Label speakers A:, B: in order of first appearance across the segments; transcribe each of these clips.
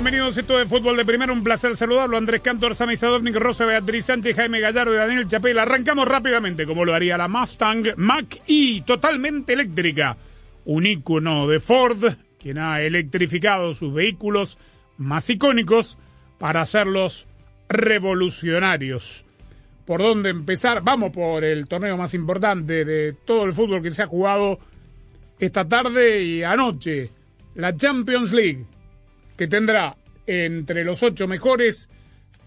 A: Bienvenidos a esto de Fútbol de Primero. Un placer saludarlo. Andrés Cantor, Sami Sadovnik, Rosa Beatriz Sánchez, Jaime Gallardo y Daniel Chapel. Arrancamos rápidamente, como lo haría la Mustang Mach-E, totalmente eléctrica. Un ícono de Ford, quien ha electrificado sus vehículos más icónicos para hacerlos revolucionarios. ¿Por dónde empezar? Vamos por el torneo más importante de todo el fútbol que se ha jugado esta tarde y anoche. La Champions League que tendrá entre los ocho mejores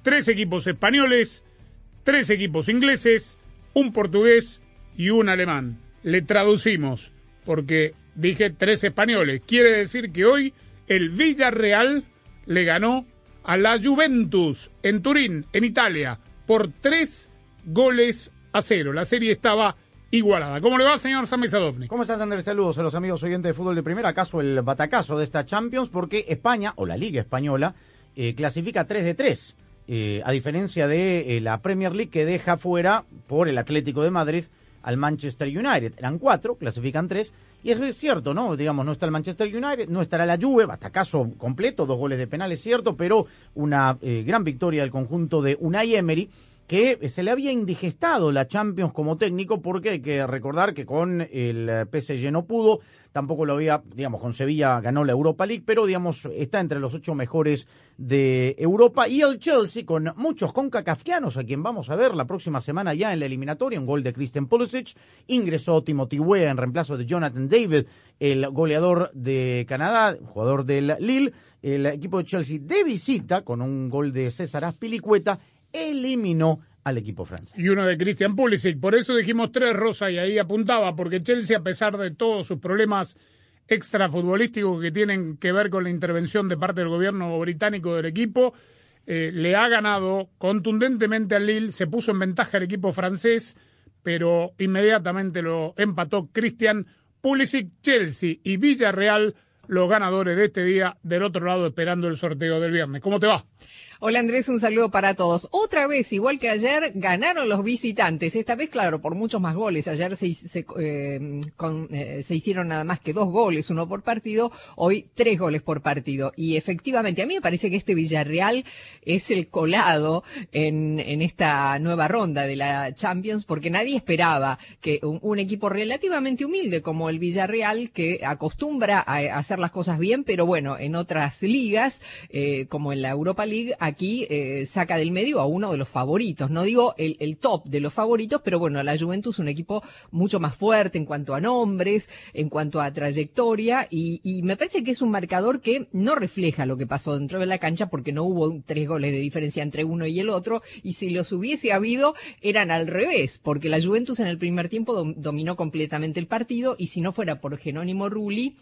A: tres equipos españoles, tres equipos ingleses, un portugués y un alemán. Le traducimos, porque dije tres españoles. Quiere decir que hoy el Villarreal le ganó a la Juventus en Turín, en Italia, por tres goles a cero. La serie estaba igualada. ¿Cómo le va, señor Sami Sadovnik?
B: ¿Cómo estás, Andrés? Saludos a los amigos oyentes de fútbol de primera. ¿Acaso el batacazo de esta Champions? Porque España, o la Liga Española, eh, clasifica 3 de 3. eh, a diferencia de eh, la Premier League que deja fuera por el Atlético de Madrid al Manchester United. Eran cuatro, clasifican tres. Y eso es cierto, ¿no? Digamos, no está el Manchester United, no estará la Juve, batacazo completo, dos goles de penal, es cierto, pero una gran victoria del conjunto de Unai Emery que se le había indigestado la Champions como técnico porque hay que recordar que con el eh, PSG no pudo, tampoco lo había, digamos, con Sevilla ganó la Europa League, pero digamos está entre los ocho mejores de Europa. Y el Chelsea con muchos concacafquianos a quien vamos a ver la próxima semana ya en la eliminatoria, un gol de Christian Pulisic, ingresó Timothy Weah en reemplazo de Jonathan David, el goleador de Canadá, jugador del Lille, el equipo de Chelsea de visita con un gol de César Aspilicueta eliminó al equipo francés.
A: y uno de Christian Pulisic. Por eso dijimos tres, Rosa, y ahí apuntaba, porque Chelsea, a pesar de todos sus problemas extrafutbolísticos que tienen que ver con la intervención de parte del gobierno británico del equipo, eh, le ha ganado contundentemente al Lille, se puso en ventaja el equipo francés, pero inmediatamente lo empató Christian Pulisic, Chelsea y Villarreal, los ganadores de este día, del otro lado esperando el sorteo del viernes. ¿Cómo te va?
C: Hola Andrés, un saludo para todos. Otra vez, igual que ayer, ganaron los visitantes. Esta vez, claro, por muchos más goles. Ayer se, eh, eh, se hicieron nada más que dos goles, uno por partido. Hoy tres goles por partido. Y efectivamente, a mí me parece que este Villarreal es el colado en, esta nueva ronda de la Champions, porque nadie esperaba que un, un equipo relativamente humilde como el Villarreal, que acostumbra a, a hacer las cosas bien, pero bueno, en otras ligas, eh, como en la Europa League, aquí eh, saca del medio a uno de los favoritos. No digo el, el, top de los favoritos, pero bueno, la Juventus un equipo mucho más fuerte en cuanto a nombres, en cuanto a trayectoria, y, y, me parece que es un marcador que no refleja lo que pasó dentro de la cancha porque no hubo tres goles de diferencia entre uno y el otro, y si los hubiese habido, eran al revés, porque la Juventus en el primer tiempo dom dominó completamente el partido, y si no fuera por Jerónimo Rulli,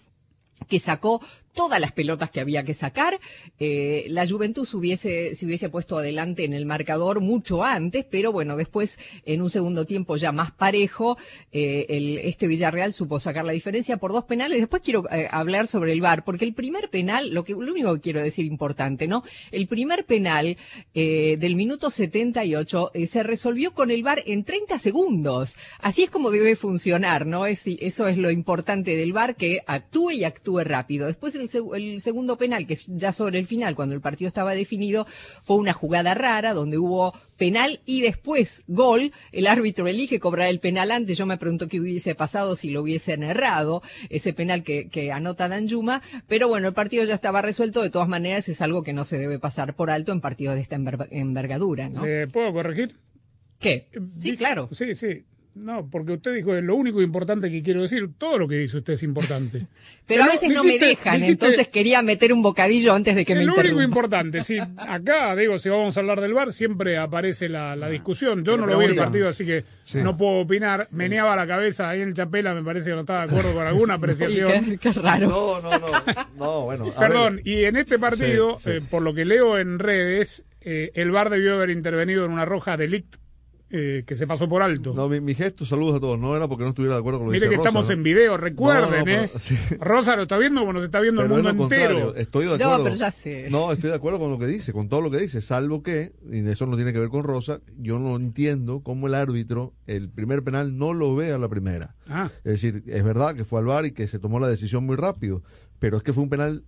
C: que sacó todas las pelotas que había que sacar. Eh, la Juventus hubiese, se hubiese puesto adelante en el marcador mucho antes, pero bueno, después, en un segundo tiempo ya más parejo, eh, este Villarreal supo sacar la diferencia por dos penales. Después quiero eh, hablar sobre el VAR, porque el primer penal, lo que, lo único que quiero decir importante, ¿no? El primer penal del minuto 78 eh, se resolvió con el VAR en 30 segundos. Así es como debe funcionar, ¿no? Es, eso es lo importante del VAR, que actúe y actúe rápido. Después el, el, segundo penal, que es ya sobre el final, cuando el partido estaba definido, fue una jugada rara donde hubo penal y después gol. El árbitro elige cobrar el penal antes. Yo me pregunto qué hubiese pasado si lo hubiesen errado, ese penal que, que anota Danjuma. Pero bueno, el partido ya estaba resuelto. De todas maneras, es algo que no se debe pasar por alto en partidos de esta enver envergadura, ¿no?
A: ¿Le puedo corregir?
C: ¿Qué?
A: Eh,
C: Sí, claro.
A: Sí, sí. No, porque usted dijo, es lo único importante que quiero decir, todo lo que dice usted es importante.
C: Pero a veces no me dejan,
A: dijiste-
C: entonces quería meter un bocadillo antes de que me
A: es lo único importante. Sí, acá, digo, si vamos a hablar del bar, siempre aparece la, la discusión. Yo
B: Pero
A: no lo vi el partido, así que no puedo opinar. Meneaba la cabeza ahí en el Chapela, me parece que no estaba de acuerdo con alguna apreciación.
C: qué, qué raro.
D: No, no, no. No, bueno.
A: Perdón,
D: ver.
A: y en este partido,
D: Sí, sí.
A: eh, por lo que leo en redes, eh, el VAR debió haber intervenido en una roja de Ligt eh, que se pasó por alto.
D: No, mi, mi gesto, saludos a todos. No era porque no estuviera de acuerdo con lo que
A: Mire que
D: Rosa,
A: estamos
D: ¿no?
A: en video, recuerden,
D: No, no, pero-
A: ¿eh?
D: sí.
A: Rosa lo está viendo como nos está viendo
D: Pero
A: el mundo entero.
D: Estoy de
C: No,
D: acuerdo.
C: pero ya sé.
D: No, estoy de acuerdo con lo que dice, con todo lo que dice, salvo que, y eso no tiene que ver con Rosa, yo no entiendo cómo el árbitro el primer penal no lo ve a la primera.
A: Ah,
D: Es decir, es verdad que fue al VAR y que se tomó la decisión muy rápido, pero es que fue un penal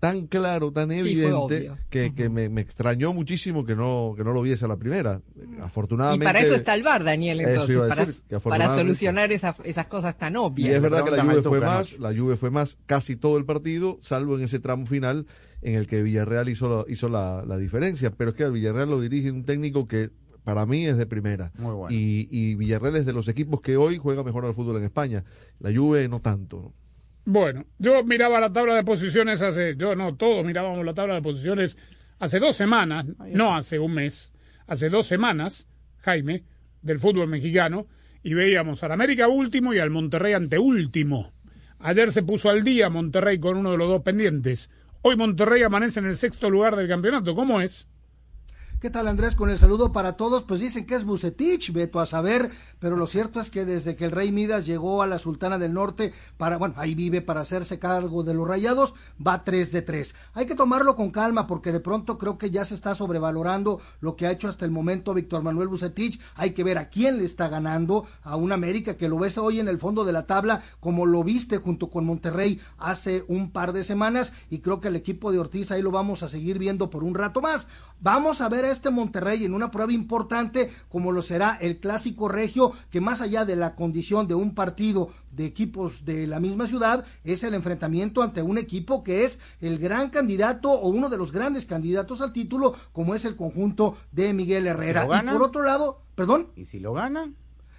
D: tan claro, tan
C: Sí,
D: evidente, que, que me, me extrañó muchísimo que no, que no lo viese a la primera.
C: Y
D: Afortunadamente.
C: para eso está el bar, Daniel,
D: Eso
C: entonces, para,
D: decir, que
C: para solucionar esa- esas cosas tan
D: Y
C: obvias.
D: es verdad que la
B: al
D: fue más, la Juve fue más casi todo el partido, salvo en ese tramo final en el que Villarreal hizo la, hizo la, la diferencia. Pero es que al Villarreal lo dirige un técnico que para mí es de primera.
B: Muy bueno.
D: Y, y Villarreal es de los equipos que hoy juega mejor al fútbol en España. La Juve no tanto. ¿No?
A: bueno, yo miraba la tabla de posiciones hace, yo no, todos mirábamos la tabla de posiciones hace dos semanas, no hace un mes, hace dos semanas, Jaime, del fútbol mexicano, y veíamos al América último y al Monterrey anteúltimo. Ayer se puso al día Monterrey con uno de los dos pendientes. Hoy Monterrey amanece en el sexto lugar del campeonato. ¿Cómo es?
E: ¿Qué tal Andrés? Con el saludo para todos, pues dicen que es Bucetich, veto a saber, pero lo cierto es que desde que el Rey Midas llegó a la Sultana del Norte, para, bueno, ahí vive para hacerse cargo de los rayados, va 3 de 3. Hay que tomarlo con calma porque de pronto creo que ya se está sobrevalorando lo que ha hecho hasta el momento Víctor Manuel Bucetich. Hay que ver a quién le está ganando, a un América que lo ves hoy en el fondo de la tabla, como lo viste junto con Monterrey hace un par de semanas, y creo que el equipo de Ortiz ahí lo vamos a seguir viendo por un rato más. Vamos a ver este Monterrey en una prueba importante como lo será el clásico regio que más allá de la condición de un partido de equipos de la misma ciudad es el enfrentamiento ante un equipo que es el gran candidato o uno de los grandes candidatos al título como es el conjunto de Miguel Herrera. y por otro lado perdón
B: ¿Y si lo gana?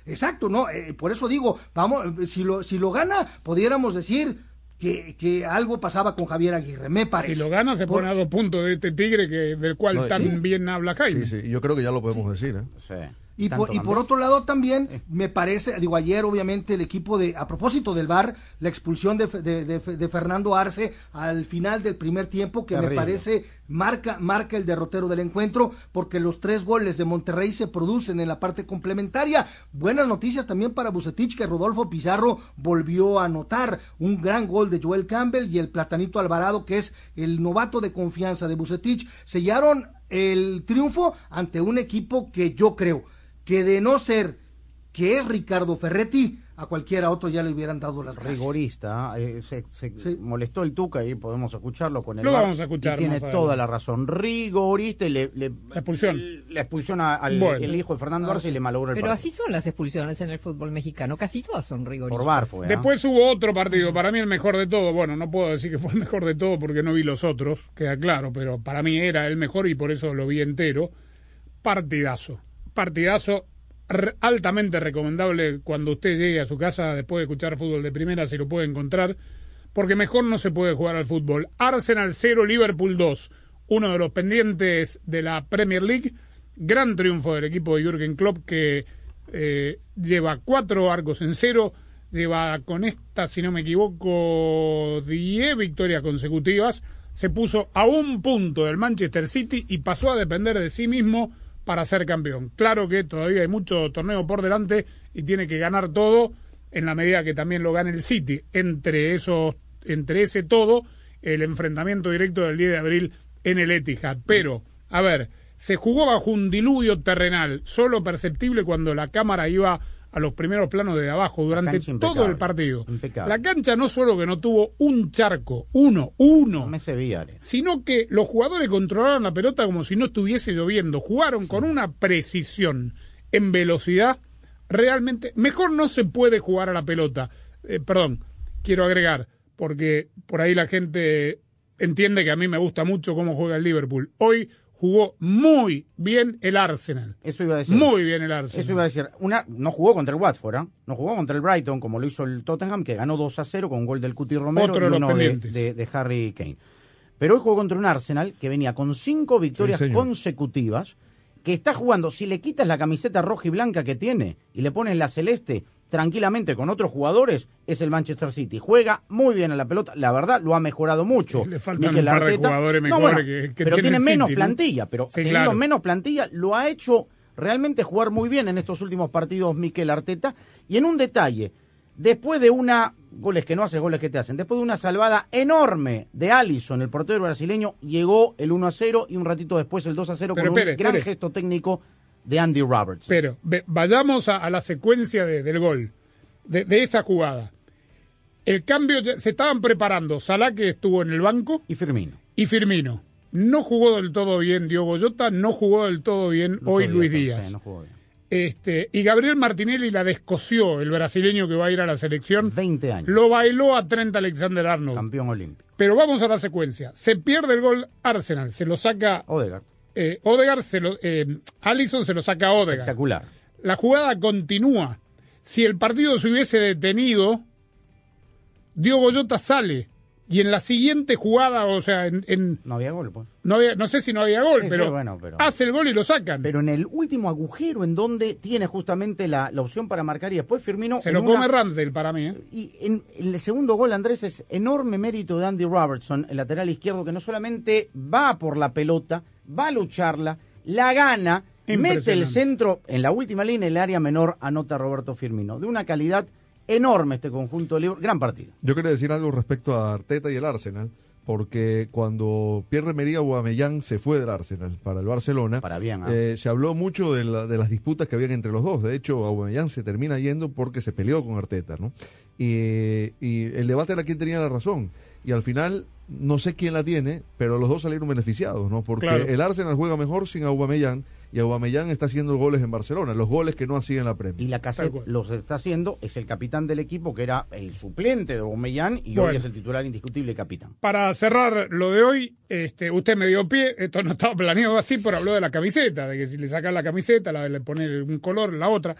E: Exacto, no, eh, por eso digo, vamos, si lo, si lo gana, pudiéramos decir que, que algo pasaba con Javier Aguirre, me parece.
A: Si lo gana, se
E: Por-
A: pone a dos puntos de este tigre que, del cual
D: No,
A: tan
D: sí.
A: bien habla Jaime.
D: Sí, sí, yo creo que ya lo podemos decir. ¿eh?
B: Sí.
E: Y por, y por otro lado también me parece, digo ayer obviamente el equipo de, a propósito del VAR, la expulsión de, de, de- de Fernando Arce al final del primer tiempo que me parece marca, marca el derrotero del encuentro porque los tres goles de Monterrey se producen en la parte complementaria. Buenas noticias también para Bucetich que Rodolfo Pizarro volvió a anotar. Un gran gol de Joel Campbell y el Platanito Alvarado que es el novato de confianza de Bucetich. Sellaron el triunfo ante un equipo que yo creo que de no ser que es Ricardo Ferretti, a cualquiera otro ya le hubieran dado las gracias.
B: rigorista. eh, se se
E: Sí.
B: molestó el Tuca y podemos escucharlo con el
A: Lo
B: VAR,
A: vamos a escuchar
B: y tiene toda la razón. Rigorista y le, le-
A: La expulsión.
B: La expulsión al
A: Bueno.
B: el hijo de Fernando Arce y le malogró el
C: Pero
B: partido.
C: así son las expulsiones en el fútbol mexicano, casi todas son rigoristas.
B: Por VAR fue. ¿ah?
A: Después hubo otro partido, para mí el mejor de todo. Bueno, no puedo decir que fue el mejor de todo porque no vi los otros, queda claro, pero para mí era el mejor y por eso lo vi entero. Partidazo. Partidazo altamente recomendable cuando usted llegue a su casa después de escuchar fútbol de primera, si lo puede encontrar, porque mejor no se puede jugar al fútbol. Arsenal 0, Liverpool 2, uno de los pendientes de la Premier League. Gran triunfo del equipo de Jürgen Klopp que eh, lleva cuatro arcos en cero, lleva con esta, si no me equivoco, 10 victorias consecutivas, se puso a un punto del Manchester City y pasó a depender de sí mismo para ser campeón. Claro que todavía hay mucho torneo por delante y tiene que ganar todo en la medida que también lo gane el City. Entre esos, entre ese todo, el enfrentamiento directo del 10 de abril en el Etihad. Pero, a ver, se jugó bajo un diluvio terrenal, solo perceptible cuando la cámara iba a los primeros planos de abajo durante todo el partido.
B: impecable.
A: La cancha no solo que no tuvo un charco, uno, uno,
B: No
A: sino que los jugadores controlaron la pelota como si no estuviese lloviendo. Jugaron con una precisión en velocidad realmente. Mejor no se puede jugar a la pelota. Eh, perdón, quiero agregar, porque por ahí la gente entiende que a mí me gusta mucho cómo juega el Liverpool. Hoy jugó muy bien el Arsenal.
B: Eso iba a decir.
A: Muy bien el Arsenal.
B: Eso iba a decir. Una, no jugó contra el Watford, ¿ah? no jugó contra el Brighton como lo hizo el Tottenham, que ganó 2 a 0 con un gol del Cuti Romero
A: Otro de
B: y
A: los
B: uno de, de- de Harry Kane. Pero hoy jugó contra un Arsenal que venía con cinco victorias consecutivas, que está jugando, si le quitas la camiseta roja y blanca que tiene y le pones la celeste tranquilamente con otros jugadores, es el Manchester City. Juega muy bien a la pelota, la verdad lo ha mejorado mucho.
A: Le faltan
B: Mikel
A: un par de
B: Arteta.
A: jugadores
B: No,
A: mejores
B: bueno,
A: que- que
B: pero
A: tiene
B: menos plantilla, pero
A: Sí,
B: teniendo
A: claro.
B: menos plantilla lo ha hecho realmente jugar muy bien en estos últimos partidos Mikel Arteta. Y en un detalle, después de una, goles que no haces, goles que te hacen, después de una salvada enorme de Allison, el portero brasileño, llegó el 1 a 0 y un ratito después el 2 a 0
A: Pero
B: con
A: espere,
B: un gran
A: espere.
B: gesto técnico de Andy Roberts.
A: Pero ve- vayamos a, a la secuencia de- del gol, de, de esa jugada. El cambio, ya- se estaban preparando Salah, que estuvo en el banco,
B: Y Firmino.
A: y Firmino. No jugó del todo bien Diogo Jota, no jugó del todo bien hoy Luis Díaz.
B: sí, no jugó bien.
A: Este, y Gabriel Martinelli la descosió, el brasileño que va a ir a la selección.
B: 20 años.
A: Lo bailó a Trent Alexander Arnold.
B: Campeón olímpico.
A: Pero vamos a la secuencia. Se pierde el gol Arsenal, se lo saca
B: Odegaard.
A: Eh, Odegaard, se lo, eh, Allison se lo saca a Odegaard.
B: Espectacular.
A: La jugada continúa. Si el partido se hubiese detenido, Diogo Jota sale. Y en la siguiente jugada, o sea, en, en-
B: No había gol, pues.
A: no, había- no sé si no había gol,
B: Sí, sí,
A: pero,
B: bueno, pero-
A: hace el gol y lo sacan.
B: Pero en el último agujero en donde tiene justamente la, la opción para marcar y después Firmino...
A: se lo
B: una-
A: come Ramsdale para mí. ¿eh?
B: Y en, en el segundo gol, Andrés, es enorme mérito de Andy Robertson, el lateral izquierdo, que no solamente va por la pelota, va a lucharla, la gana, mete el centro en la última línea, el área menor, anota Roberto Firmino. De una calidad enorme este conjunto de Liverpool. Gran partido.
D: Yo quería decir algo respecto a Arteta y el Arsenal, porque cuando Pierre Mería Aubameyang se fue del Arsenal para el Barcelona,
B: Para bien, ¿ah?
D: eh, se habló mucho de, la- de las disputas que habían entre los dos. De hecho, Aubameyang se termina yendo porque se peleó con Arteta, ¿no? Y, y el debate era quién tenía la razón. Y al final, no sé quién la tiene, pero los dos salieron beneficiados, ¿no? Porque
A: Claro.
D: el Arsenal juega mejor sin Aubameyang y Aubameyang está haciendo goles en Barcelona, los goles que no hacía en la Premier.
B: Y la cassette los está haciendo, es el capitán del equipo, que era el suplente de Aubameyang y
A: Bueno.
B: hoy es el titular indiscutible y capitán.
A: Para cerrar lo de hoy, este, usted me dio pie, esto no estaba planeado así, pero habló de la camiseta, de que si le sacas la camiseta, la, le pones un color, la otra.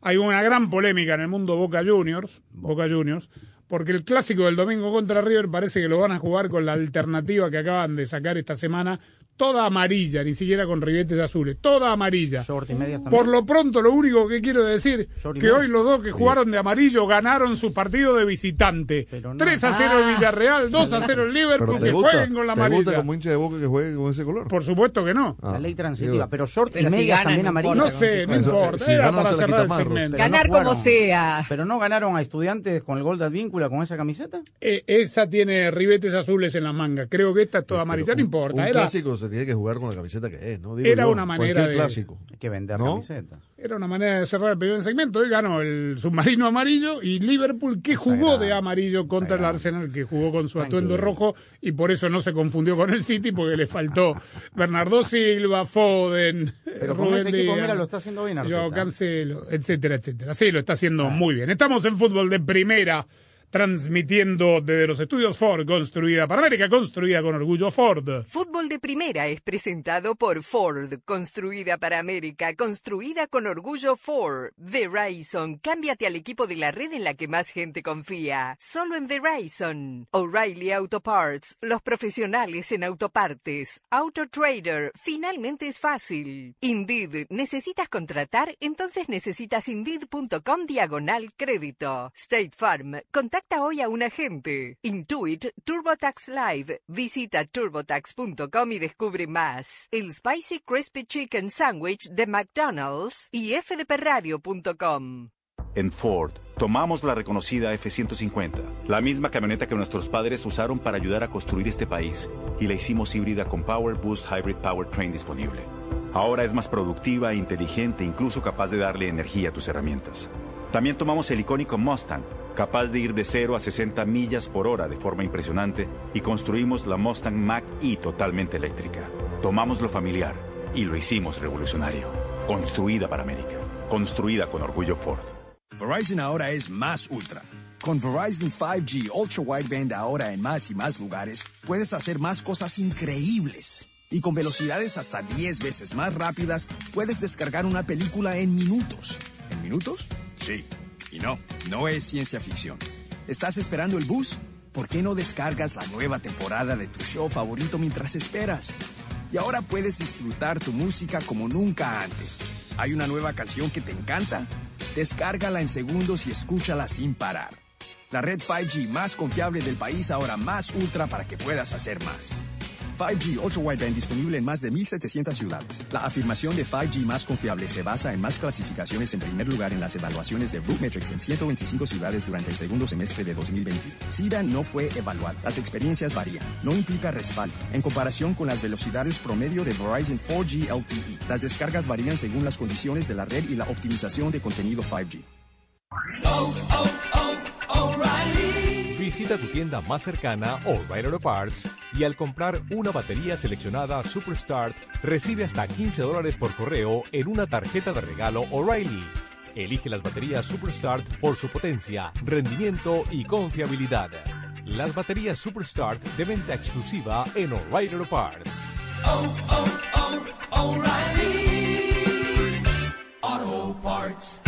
A: Hay una gran polémica en el mundo Boca Juniors, Boca Juniors, porque el clásico del domingo contra River parece que lo van a jugar con la alternativa que acaban de sacar esta semana, toda amarilla, ni siquiera con ribetes azules, toda amarilla.
B: Short y medias también.
A: Por lo pronto, lo único que quiero decir
B: y
A: que hoy los dos que jugaron de amarillo ganaron su partido de visitante.
B: Pero no.
A: 3 a 0 el
B: Ah.
A: Villarreal, 2 a 0 el Liverpool,
D: te
A: que
D: gusta,
A: jueguen con la
D: ¿te gusta
A: amarilla.
D: como hincha de boca que juegue con ese color?
A: Por supuesto que no.
D: Ah,
B: la ley
D: digo,
B: transitiva, pero short y
C: si ganan,
B: también
C: no
B: amarillas.
A: No sé, no
D: Eso,
A: importa.
D: si
A: Era para cerrar el segmento.
B: Pero no
C: Ganar como sea.
B: ¿Pero no ganaron a estudiantes con el gol de Advíncula con esa camiseta?
A: Eh, esa tiene ribetes azules en la manga. Creo que esta es toda amarilla. No
D: un-
A: importa.
D: Un
A: Era,
D: clásico se tiene que jugar con la camiseta que es, ¿no? Digo
A: Era
D: yo,
A: una manera
D: cualquier
A: de-
D: clásico.
B: Hay que vender
D: ¿No?
B: camisetas.
A: era una manera de cerrar el primer segmento. Hoy ganó el submarino amarillo y Liverpool, que jugó de amarillo contra el. Arsenal, que jugó con su atuendo rojo y por eso no se confundió con el City, porque le faltó Bernardo Silva, Foden.
B: Pero con ese equipo, mira, lo está haciendo bien.
A: Joao Cancelo, etcétera, etcétera. Sí, lo está haciendo muy bien. Estamos en fútbol de primera, transmitiendo desde los estudios Ford, construida para América, construida con orgullo Ford.
F: Fútbol de Primera es presentado por Ford, construida para América, construida con orgullo Ford. Verizon, cámbiate al equipo de la red en la que más gente confía. Solo en Verizon. O'Reilly Auto Parts, los profesionales en autopartes. Auto Trader, finalmente es fácil. Indeed, ¿necesitas contratar? Entonces necesitas indeed.com diagonal crédito. State Farm, contacta hoy a un agente. Intuit TurboTax Live. Visita turbotax.com y descubre más. El Spicy Crispy Chicken Sandwich de McDonald's y fdpradio.com.
G: En Ford, tomamos la reconocida F-150, la misma camioneta que nuestros padres usaron para ayudar a construir este país, y la hicimos híbrida con Power Boost Hybrid Powertrain disponible. Ahora es más productiva, inteligente e incluso capaz de darle energía a tus herramientas. También tomamos el icónico Mustang, capaz de ir de 0 a 60 millas por hora de forma impresionante, y construimos la Mustang Mach-E totalmente eléctrica. Tomamos lo familiar y lo hicimos revolucionario. Construida para América. Construida con orgullo Ford.
H: Verizon ahora es más ultra. Con Verizon 5G Ultra Wideband ahora en más y más lugares, puedes hacer más cosas increíbles.
I: Y con velocidades hasta 10 veces más rápidas, puedes descargar una película en minutos. ¿En minutos? Sí. Y no, no es ciencia ficción. ¿Estás esperando el bus? ¿Por qué no descargas la nueva temporada de tu show favorito mientras esperas? Y ahora puedes disfrutar tu música como nunca antes. ¿Hay una nueva canción que te encanta? Descárgala en segundos y escúchala sin parar. La red 5G más confiable del país ahora más ultra para que puedas hacer más. 5G Ultra Wideband disponible en más de 1.700 ciudades. La afirmación de 5G más confiable se basa en más clasificaciones en primer lugar en las evaluaciones de Metrics en 125 ciudades durante el segundo semestre de 2020. SIDA no fue evaluado. Las experiencias varían. No implica respaldo. En comparación con las velocidades promedio de Verizon 4G LTE, las descargas varían según las condiciones de la red y la optimización de contenido 5G.
J: Visita tu tienda más cercana O'Reilly Auto Parts y al comprar una batería seleccionada Superstart recibe hasta 15 dólares por correo en una tarjeta de regalo O'Reilly. Elige las baterías Superstart por su potencia, rendimiento y confiabilidad. Las baterías Superstart de venta exclusiva en O'Reilly Auto Parts.
K: Auto Parts.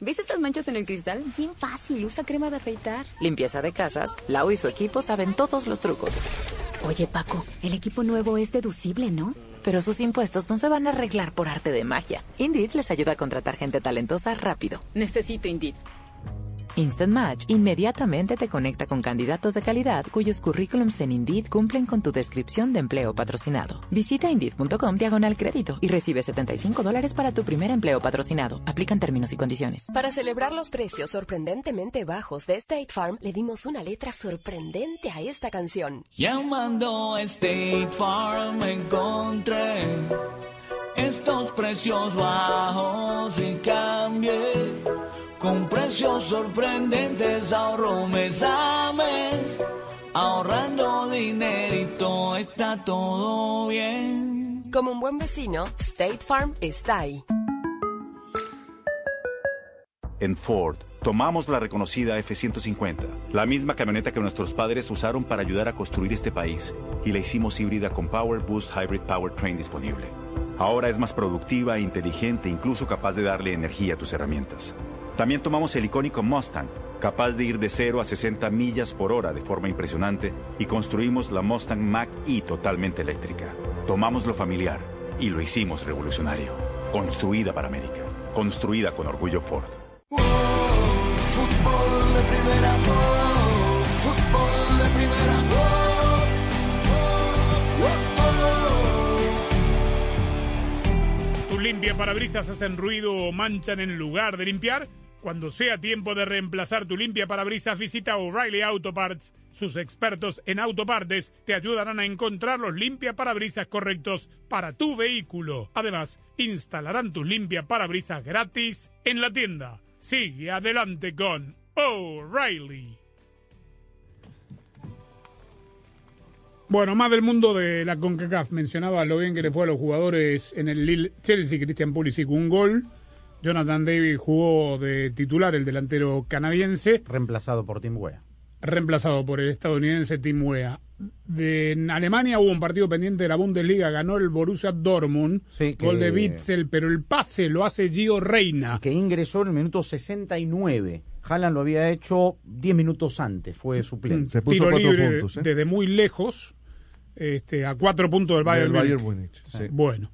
L: ¿Ves estas manchas en el cristal? Bien fácil, usa crema de afeitar. Limpieza de casas, Lau y su equipo saben todos los trucos. Oye, Paco, el equipo nuevo es deducible, ¿no? Pero sus impuestos no se van a arreglar por arte de magia. Indeed les ayuda a contratar gente talentosa rápido.
M: Necesito Indeed.
L: Instant Match inmediatamente te conecta con candidatos de calidad cuyos currículums en Indeed cumplen con tu descripción de empleo patrocinado. Visita Indeed.com diagonal crédito y recibe 75 dólares para tu primer empleo patrocinado. Aplican términos y condiciones.
N: Para celebrar los precios sorprendentemente bajos de State Farm, le dimos una letra sorprendente a esta canción.
O: Llamando a State Farm encontré estos precios bajos y cambié con precios sorprendentes ahorro mes a mes, ahorrando dinerito está todo bien.
N: Como un buen vecino, State Farm está ahí.
G: En Ford, tomamos la reconocida F-150, la misma camioneta que nuestros padres usaron para ayudar a construir este país, y la hicimos híbrida con Power Boost Hybrid Powertrain disponible. Ahora es más productiva, inteligente, incluso capaz de darle energía a tus herramientas. También tomamos el icónico Mustang, capaz de ir de 0 a 60 millas por hora de forma impresionante, y construimos la Mustang Mach-E totalmente eléctrica. Tomamos lo familiar y lo hicimos revolucionario. Construida para América. Construida con orgullo Ford.
P: Fútbol de
A: hacen ruido o manchan en lugar de limpiar. Cuando sea tiempo de reemplazar tu limpia parabrisas, visita O'Reilly Auto Parts. Sus expertos en autopartes te ayudarán a encontrar los limpia parabrisas correctos para tu vehículo. Además, instalarán tus limpia parabrisas gratis en la tienda. Sigue adelante con O'Reilly. Bueno, más del mundo de la CONCACAF. Mencionaba lo bien que le fue a los jugadores en el Lille Chelsea. Christian Pulisic un gol. Jonathan David jugó de titular, el delantero canadiense.
B: Reemplazado por Tim Wea.
A: Reemplazado por el estadounidense Tim Wea. De, en Alemania hubo un partido pendiente de la Bundesliga, ganó el Borussia Dortmund,
B: Sí, que-
A: gol de Witzel, pero el pase lo hace Gio Reina.
B: Que ingresó en el minuto 69. Haaland lo había hecho 10 minutos antes, fue suplente.
A: tiro libre desde muy lejos, este, a cuatro puntos del Bayern,
D: Del Bayern
A: Múnich.
D: Múnich, sí.
A: Bueno,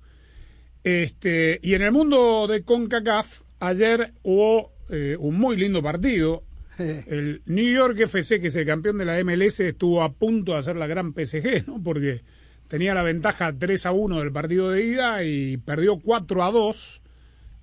A: este, y en el mundo de CONCACAF, ayer hubo eh, un muy lindo partido. El New York FC, que es el campeón de la MLS, estuvo a punto de hacer la gran PSG, ¿no? Porque tenía la ventaja 3 a 1 del partido de ida y perdió 4 a 2.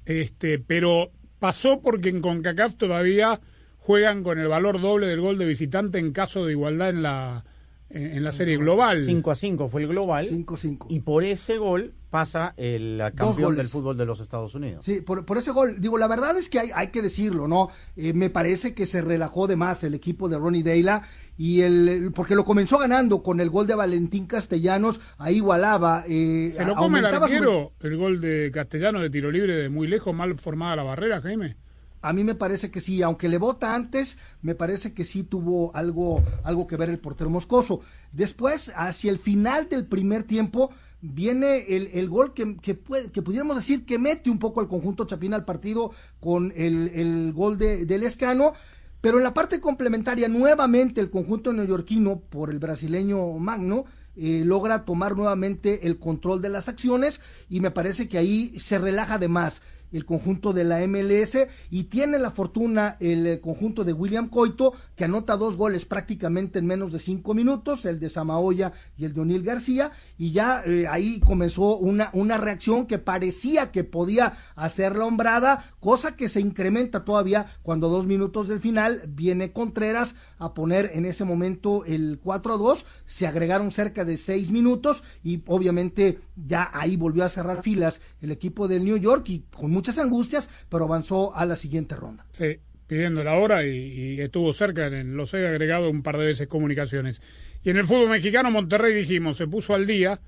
A: Este, pero pasó porque en CONCACAF todavía juegan con el valor doble del gol de visitante en caso de igualdad en la en, en la serie global.
B: 5 a 5 fue el global.
E: 5 5.
B: Y por ese gol pasa el campeón
E: goles.
B: del fútbol de los Estados Unidos.
E: Sí, por, por ese gol. Digo, la verdad es que hay, hay que decirlo, ¿no? Eh, me parece que se relajó de más el equipo de Ronnie Deila y el porque lo comenzó ganando con el gol de Valentín Castellanos, ahí igualaba. Eh,
A: ¿Se lo come el
E: su-
A: arquero el gol de Castellano de tiro libre de muy lejos, mal formada la barrera, Jaime?
E: A mí me parece que sí, aunque le vota antes, me parece que sí tuvo algo, algo que ver el portero moscoso. Después, hacia el final del primer tiempo, viene el, el gol que, que, puede- que pudiéramos decir que mete un poco al conjunto Chapín al partido con el, el gol de, del Escano. Pero en la parte complementaria, nuevamente el conjunto neoyorquino, por el brasileño Magno, eh, logra tomar nuevamente el control de las acciones y me parece que ahí se relaja de más el conjunto de la MLS y tiene la fortuna el, eh, conjunto de William Coito que anota dos goles prácticamente en menos de cinco minutos, el de Samaoya y el de O'Neill García y ya eh, ahí comenzó una, una reacción que parecía que podía hacer la hombrada, cosa que se incrementa todavía cuando dos minutos del final viene Contreras a poner en ese momento el 4 a 2, se agregaron cerca de seis minutos y obviamente ya ahí volvió a cerrar filas el equipo del New York y con muchas angustias, pero avanzó a la siguiente ronda.
A: Sí, pidiendo la hora y, y estuvo cerca, en, los he agregado un par de veces comunicaciones. Y en el fútbol mexicano, Monterrey dijimos, se puso al día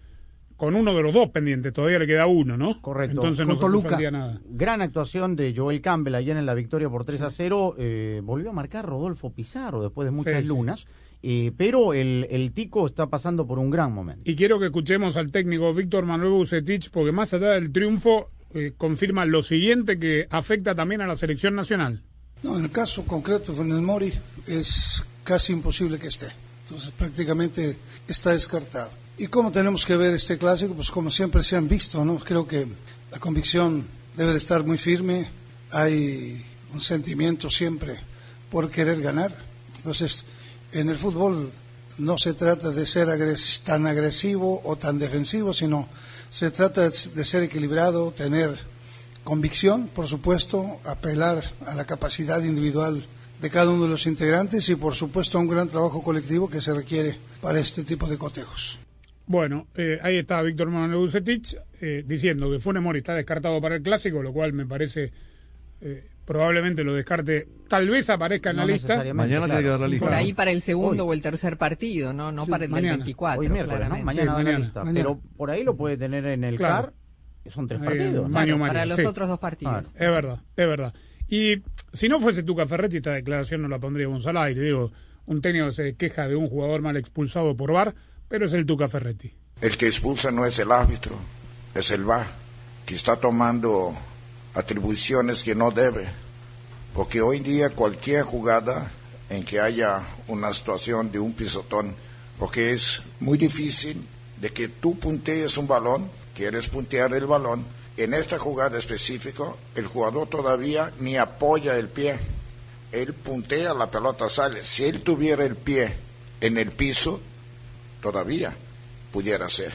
A: con uno de los dos pendientes, todavía le queda uno, ¿no?
B: Correcto.
A: Entonces no día nada.
B: Gran actuación de Joel Campbell ayer en la victoria por 3 a 0. eh, volvió a marcar Rodolfo Pizarro después de muchas
A: Sí, sí.
B: lunas. eh, pero el, el Tico está pasando por un gran momento.
A: Y quiero que escuchemos al técnico Víctor Manuel Bucetich, porque más allá del triunfo, eh, confirma lo siguiente que afecta también a la selección nacional.
Q: No, en el caso concreto de Funes Mori es casi imposible que esté. Entonces prácticamente está descartado. ¿Y cómo tenemos que ver este clásico? Pues como siempre se han visto, ¿no? Creo que la convicción debe de estar muy firme. Hay un sentimiento siempre por querer ganar. Entonces, en el fútbol no se trata de ser agres- tan agresivo o tan defensivo, sino se trata de ser equilibrado, tener convicción, por supuesto, apelar a la capacidad individual de cada uno de los integrantes y, por supuesto, a un gran trabajo colectivo que se requiere para este tipo de cotejos.
A: Bueno, eh, ahí está Víctor Manuel Bucetich eh, diciendo que Funes Mori está descartado para el clásico, lo cual me parece eh, probablemente lo descarte. Tal vez aparezca en
B: No
A: la lista.
B: Mañana tiene que dar la lista.
C: Por ahí para el segundo
B: Hoy.
C: o el tercer partido, ¿no? No
B: Sí,
C: para el
A: mañana.
C: del 24.
B: Hoy miércoles, ¿no? Mañana
A: Sí,
B: da la lista.
E: Mañana.
B: Pero por ahí lo puede tener en el
A: Claro.
B: CAR. Son tres
A: Ahí,
B: partidos. ¿no?
A: Maño
C: para los
A: sí.
C: otros dos partidos.
A: Es verdad, es verdad. Y si no fuese Tuca Ferretti, esta declaración no la pondríamos al aire. Digo, un técnico se queja de un jugador mal expulsado por VAR, pero es el Tuca Ferretti.
R: El que expulsa no es el árbitro, es el VAR, que está tomando atribuciones que no debe. Porque hoy día cualquier jugada en que haya una situación de un pisotón, porque es muy difícil de que tú puntees un balón, quieres puntear el balón, en esta jugada específica el jugador todavía ni apoya el pie, él puntea, la pelota sale. Si él tuviera el pie en el piso, todavía pudiera ser.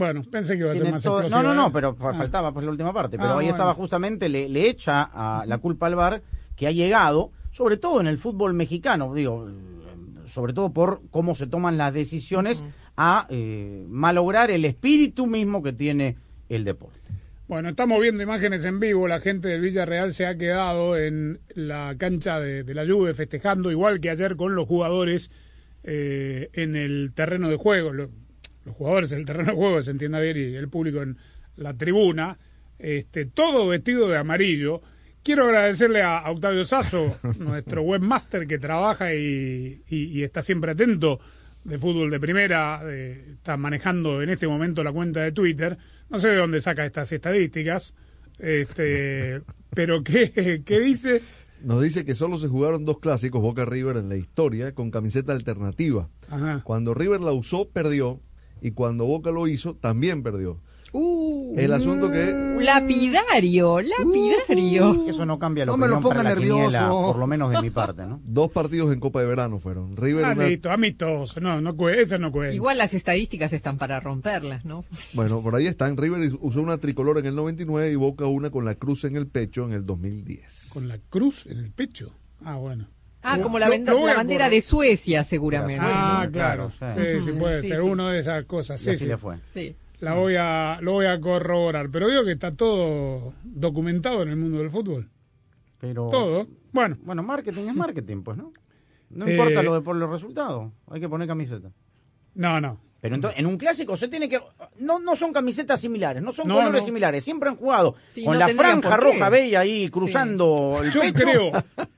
A: Bueno, pensé que iba a ser más
B: todo- No,
A: explosivo.
B: no,
A: ¿eh?
B: no, pero
A: Ah.
B: faltaba pues la última parte. Pero
A: Ah,
B: ahí
A: bueno.
B: estaba justamente, le, le echa a la culpa al VAR que ha llegado, sobre todo en el fútbol mexicano, digo, sobre todo por cómo se toman las decisiones, a eh, malograr el espíritu mismo que tiene el deporte.
A: Bueno, estamos viendo imágenes en vivo. La gente del Villarreal se ha quedado en la cancha de, de la Juve festejando, igual que ayer con los jugadores eh, en el terreno de juego. Lo- los jugadores en el terreno de juego, se entienda bien, y el público en la tribuna. Este, todo vestido de amarillo. Quiero agradecerle a, a Octavio Sasso, nuestro webmaster que trabaja y, y- y está siempre atento de fútbol de primera, eh, está manejando en este momento la cuenta de Twitter. No sé de dónde saca estas estadísticas, este, pero ¿qué, qué dice?
D: Nos dice que solo se jugaron dos clásicos Boca River en la historia con camiseta alternativa.
A: Ajá.
D: Cuando River la usó, perdió. Y cuando Boca lo hizo, también perdió.
C: Uh,
D: El asunto que
C: lapidario, lapidario.
B: Eso no cambia la
E: No me lo ponga
B: la quiniela,
E: nervioso.
B: por lo menos de mi parte, ¿no?
D: dos partidos en Copa de Verano fueron. River
A: Ah,
D: una-
A: listo, amistoso, no, no esa no cuenta.
C: Igual las estadísticas están para romperlas, ¿no?
D: Bueno, por ahí están. River usó una tricolor en el 99 y Boca una con la cruz en el pecho en el 2010.
A: Con la cruz en el pecho. Ah, bueno.
C: Ah, como la, venda- la bandera de Suecia, seguramente.
A: Ah, claro. Sí,
B: sí.
A: puede
C: Sí,
A: ser.
C: sí.
A: Uno de esas cosas.
B: Y
A: Sí,
B: así
A: sí.
B: le fue.
C: Sí.
A: La voy a, lo voy a corroborar. Pero digo que está todo documentado en el mundo del fútbol.
B: Pero,
A: Todo. Bueno.
B: Bueno, marketing es marketing, pues, ¿no? No
A: Eh,
B: importa lo de por los resultados. Hay que poner camiseta.
A: No, no.
B: Pero entonces, en un clásico se tiene que... No, no son camisetas similares, no son
A: No,
B: colores
A: no.
B: similares. Siempre han jugado
C: Sí,
B: con
C: no
B: la franja roja bella ahí cruzando el
A: Yo
B: pecho
A: creo-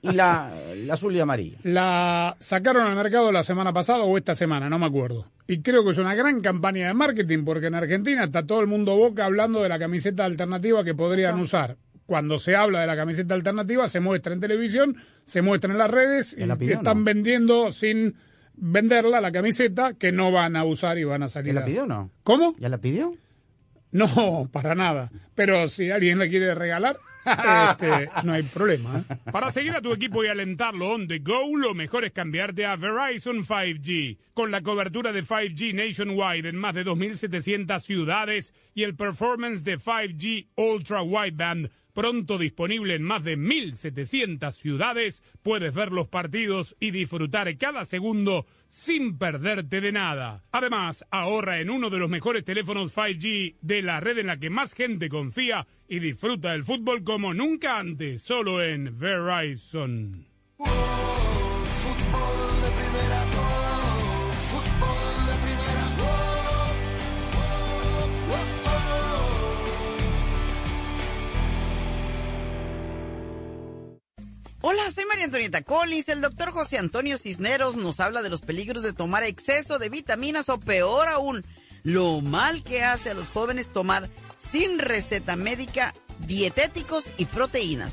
B: y la, la azul y amarilla.
A: La sacaron al mercado la semana pasada o esta semana, no me acuerdo. Y creo que es una gran campaña de marketing porque en Argentina está todo el mundo boca hablando de la camiseta alternativa que podrían usar. Cuando se habla de la camiseta alternativa, se muestra en televisión, se muestra en las redes
B: ¿Ya
A: y
B: la pidió,
A: están
B: no?
A: vendiendo sin venderla la camiseta que no van a usar y van a salir.
B: ¿Ya la pidió o no?
A: ¿Cómo?
B: ¿Ya la pidió?
A: No, para nada. Pero si alguien la quiere regalar, este, no hay problema. ¿eh? Para seguir a tu equipo y alentarlo on the go, lo mejor es cambiarte a Verizon 5G. Con la cobertura de 5G nationwide en más de 2.700 ciudades y el performance de 5G Ultra Wideband pronto disponible en más de 1.700 ciudades, puedes ver los partidos y disfrutar cada segundo sin perderte de nada. Además, ahorra en uno de los mejores teléfonos 5G de la red en la que más gente confía y disfruta del fútbol como nunca antes, solo en Verizon.
S: Hola, soy María Antonieta Collins. El doctor José Antonio Cisneros nos habla de los peligros de tomar exceso de vitaminas o peor aún, lo mal que hace a los jóvenes tomar sin receta médica dietéticos y proteínas.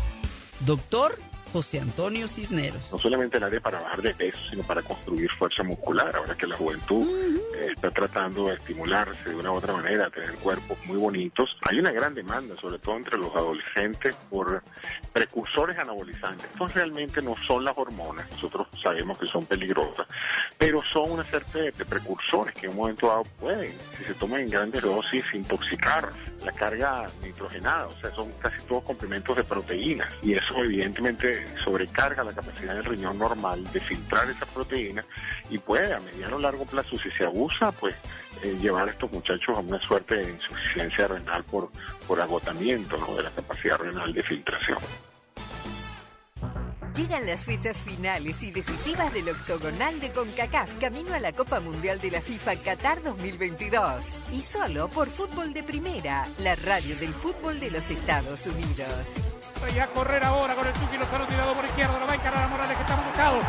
S: Doctor José Antonio Cisneros.
T: no solamente la de para bajar de peso, sino para construir fuerza muscular. Ahora que la juventud eh, está tratando de estimularse de una u otra manera, tener cuerpos muy bonitos, hay una gran demanda, sobre todo entre los adolescentes, por precursores anabolizantes. Estos realmente no son las hormonas, nosotros sabemos que son peligrosas, pero son una serie de precursores que en un momento dado pueden, si se toman en grandes dosis, intoxicar la carga nitrogenada, o sea, son casi todos complementos de proteínas y eso evidentemente sobrecarga la capacidad del riñón normal de filtrar esa proteína y puede a mediano o largo plazo, si se abusa, pues eh, llevar a estos muchachos a una suerte de insuficiencia renal por, por agotamiento ¿no? de la capacidad renal de filtración.
F: Llegan las fechas finales y decisivas del octogonal de CONCACAF camino a la Copa Mundial de la FIFA Qatar 2022. Y solo por Fútbol de Primera, la radio del fútbol de los Estados Unidos.
A: Y a correr ahora con el Chucky Lozano tirado por izquierda, lo va a encarar a Morales que está buscado.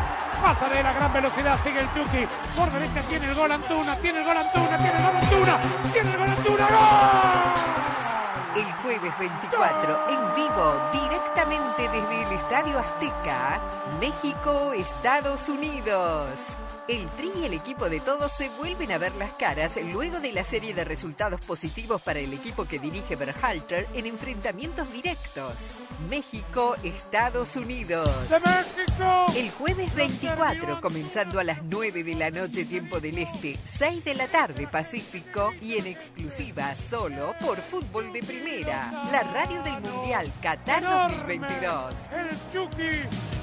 A: Pasa de la gran velocidad, sigue el Chucky. Por derecha tiene el gol Antuna, tiene el gol Antuna, tiene el gol Antuna, tiene el gol Antuna, ¡gol!
F: El jueves 24, en vivo, directamente desde el Estadio Azteca, México, Estados Unidos. El Tri y el equipo de todos se vuelven a ver las caras luego de la serie de resultados positivos para el equipo que dirige Berhalter en enfrentamientos directos. México, Estados Unidos.
A: ¡De México!
F: El jueves 24, comenzando a las 9 de la noche tiempo del Este, 6 de la tarde Pacífico y en exclusiva solo por Fútbol de Primera, la radio del Mundial Qatar 2022.
A: El Chucky,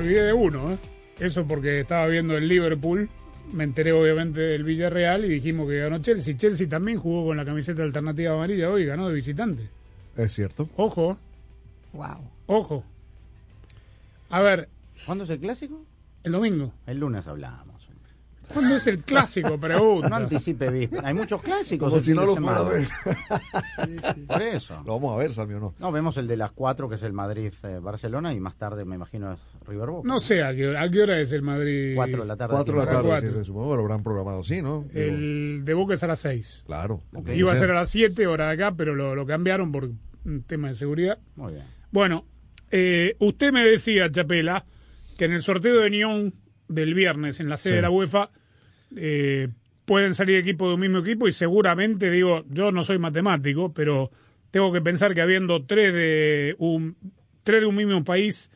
A: Me olvidé de uno, ¿eh? Eso porque estaba viendo el Liverpool. Me enteré obviamente del Villarreal y dijimos que ganó Chelsea. Chelsea también jugó con la camiseta alternativa amarilla hoy, ganó de visitante.
D: Es cierto.
A: Ojo,
C: Wow.
A: ojo. A ver,
B: ¿Cuándo es el clásico?
A: el domingo.
B: El lunes hablamos.
A: ¿Cuándo es el clásico? Pregunta.
B: No anticipe víspera. Hay muchos clásicos.
D: Como si no lo
B: semana.
D: fuera a ver.
B: Por eso.
D: Lo vamos a ver, Sammy, o no.
B: No, vemos el de las cuatro, que es el Madrid-Barcelona, y más tarde, me imagino, es River Boca.
A: No sé a qué, hora- a qué hora es el Madrid.
B: Cuatro de la tarde.
D: Cuatro de la tarde,
A: Cuatro.
D: sí, supongo que lo habrán programado así, ¿no? Digo,
A: El de Boca es a las 6.
D: Claro.
A: Iba a ser a las 7 hora de acá, pero lo, lo cambiaron por un tema de seguridad.
B: Muy bien.
A: Bueno, eh, usted me decía, Chapela, que en el sorteo de Unión del viernes en la sede
D: Sí.
A: de la UEFA eh, pueden salir equipos de un mismo equipo y seguramente, digo, yo no soy matemático, pero tengo que pensar que habiendo tres de un, tres de un mismo país,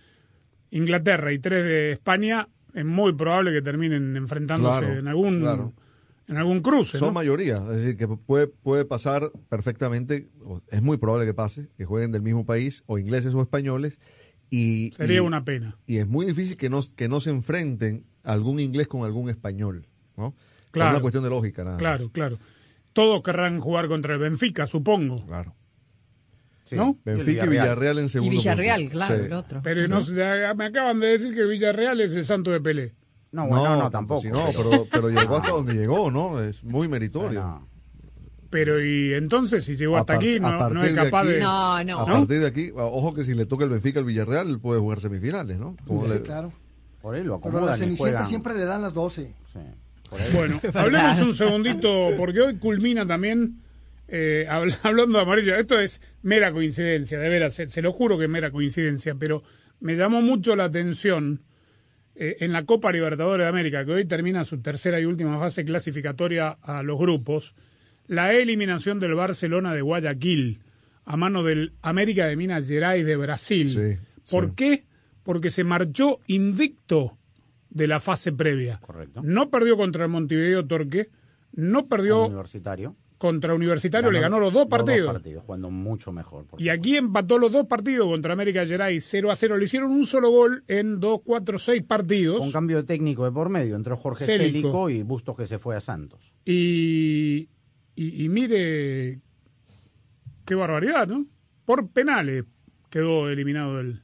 A: Inglaterra y tres de España, es muy probable que terminen enfrentándose
D: Claro,
A: en algún
D: claro.
A: en algún cruce.
D: Son
A: ¿no?
D: mayoría, es decir, que puede, puede pasar perfectamente, o es muy probable que pase, que jueguen del mismo país, o ingleses o españoles, y...
A: Sería
D: y-
A: una pena.
D: Y es muy difícil que no, que no se enfrenten algún inglés con algún español, ¿no? Es
A: Claro.
D: una cuestión de lógica, nada más.
A: Claro, claro. Todos querrán jugar contra el Benfica, supongo.
D: Claro.
B: Sí.
A: ¿No?
D: Benfica y Villarreal en segundo.
C: Villarreal,
D: puesto.
C: claro,
D: Sí.
C: el otro.
A: Pero no me acaban de decir que Villarreal es el santo de Pelé.
B: No, bueno, no,
D: tanto
B: tampoco.
D: así no, pero, pero llegó hasta donde llegó, ¿no? Es muy meritorio.
B: Bueno,
A: Pero y entonces, si llegó hasta
D: par-
A: aquí, no, no es
D: de
A: capaz
D: aquí-
A: de...
C: No, no.
D: A partir de aquí, ojo que si le toca el Benfica al Villarreal, él puede jugar semifinales, ¿no? Como
E: Sí,
D: le-
E: claro.
B: por ahí lo
E: Pero a
B: acomodan
E: la
B: y
E: Cenicienta
B: juegan.
E: siempre le dan las 12.
B: Sí, por ahí.
A: Bueno, hablemos un segundito, porque hoy culmina también, eh, habl- hablando de amarillo, esto es mera coincidencia, de veras, se, se lo juro que es mera coincidencia, pero me llamó mucho la atención eh, en la Copa Libertadores de América, que hoy termina su tercera y última fase clasificatoria a los grupos, la eliminación del Barcelona de Guayaquil a mano del América de Minas Gerais de Brasil.
D: Sí,
A: ¿Por
D: sí.
A: qué? Porque se marchó invicto de la fase previa.
B: Correcto.
A: No perdió contra el Montevideo Torque, no perdió
B: Universitario.
A: contra Universitario, le ganó los dos partidos.
B: partidos, jugando mucho mejor. por
A: Y aquí empató los dos partidos contra América Gerais 0 a 0. Le hicieron un solo gol en 2, 4, 6 partidos.
B: Con cambio de técnico de por medio, entró Jorge
A: Célico.
B: Célico y Bustos que se fue a Santos.
A: Y, y, y mire, qué barbaridad, ¿no? Por penales quedó eliminado el,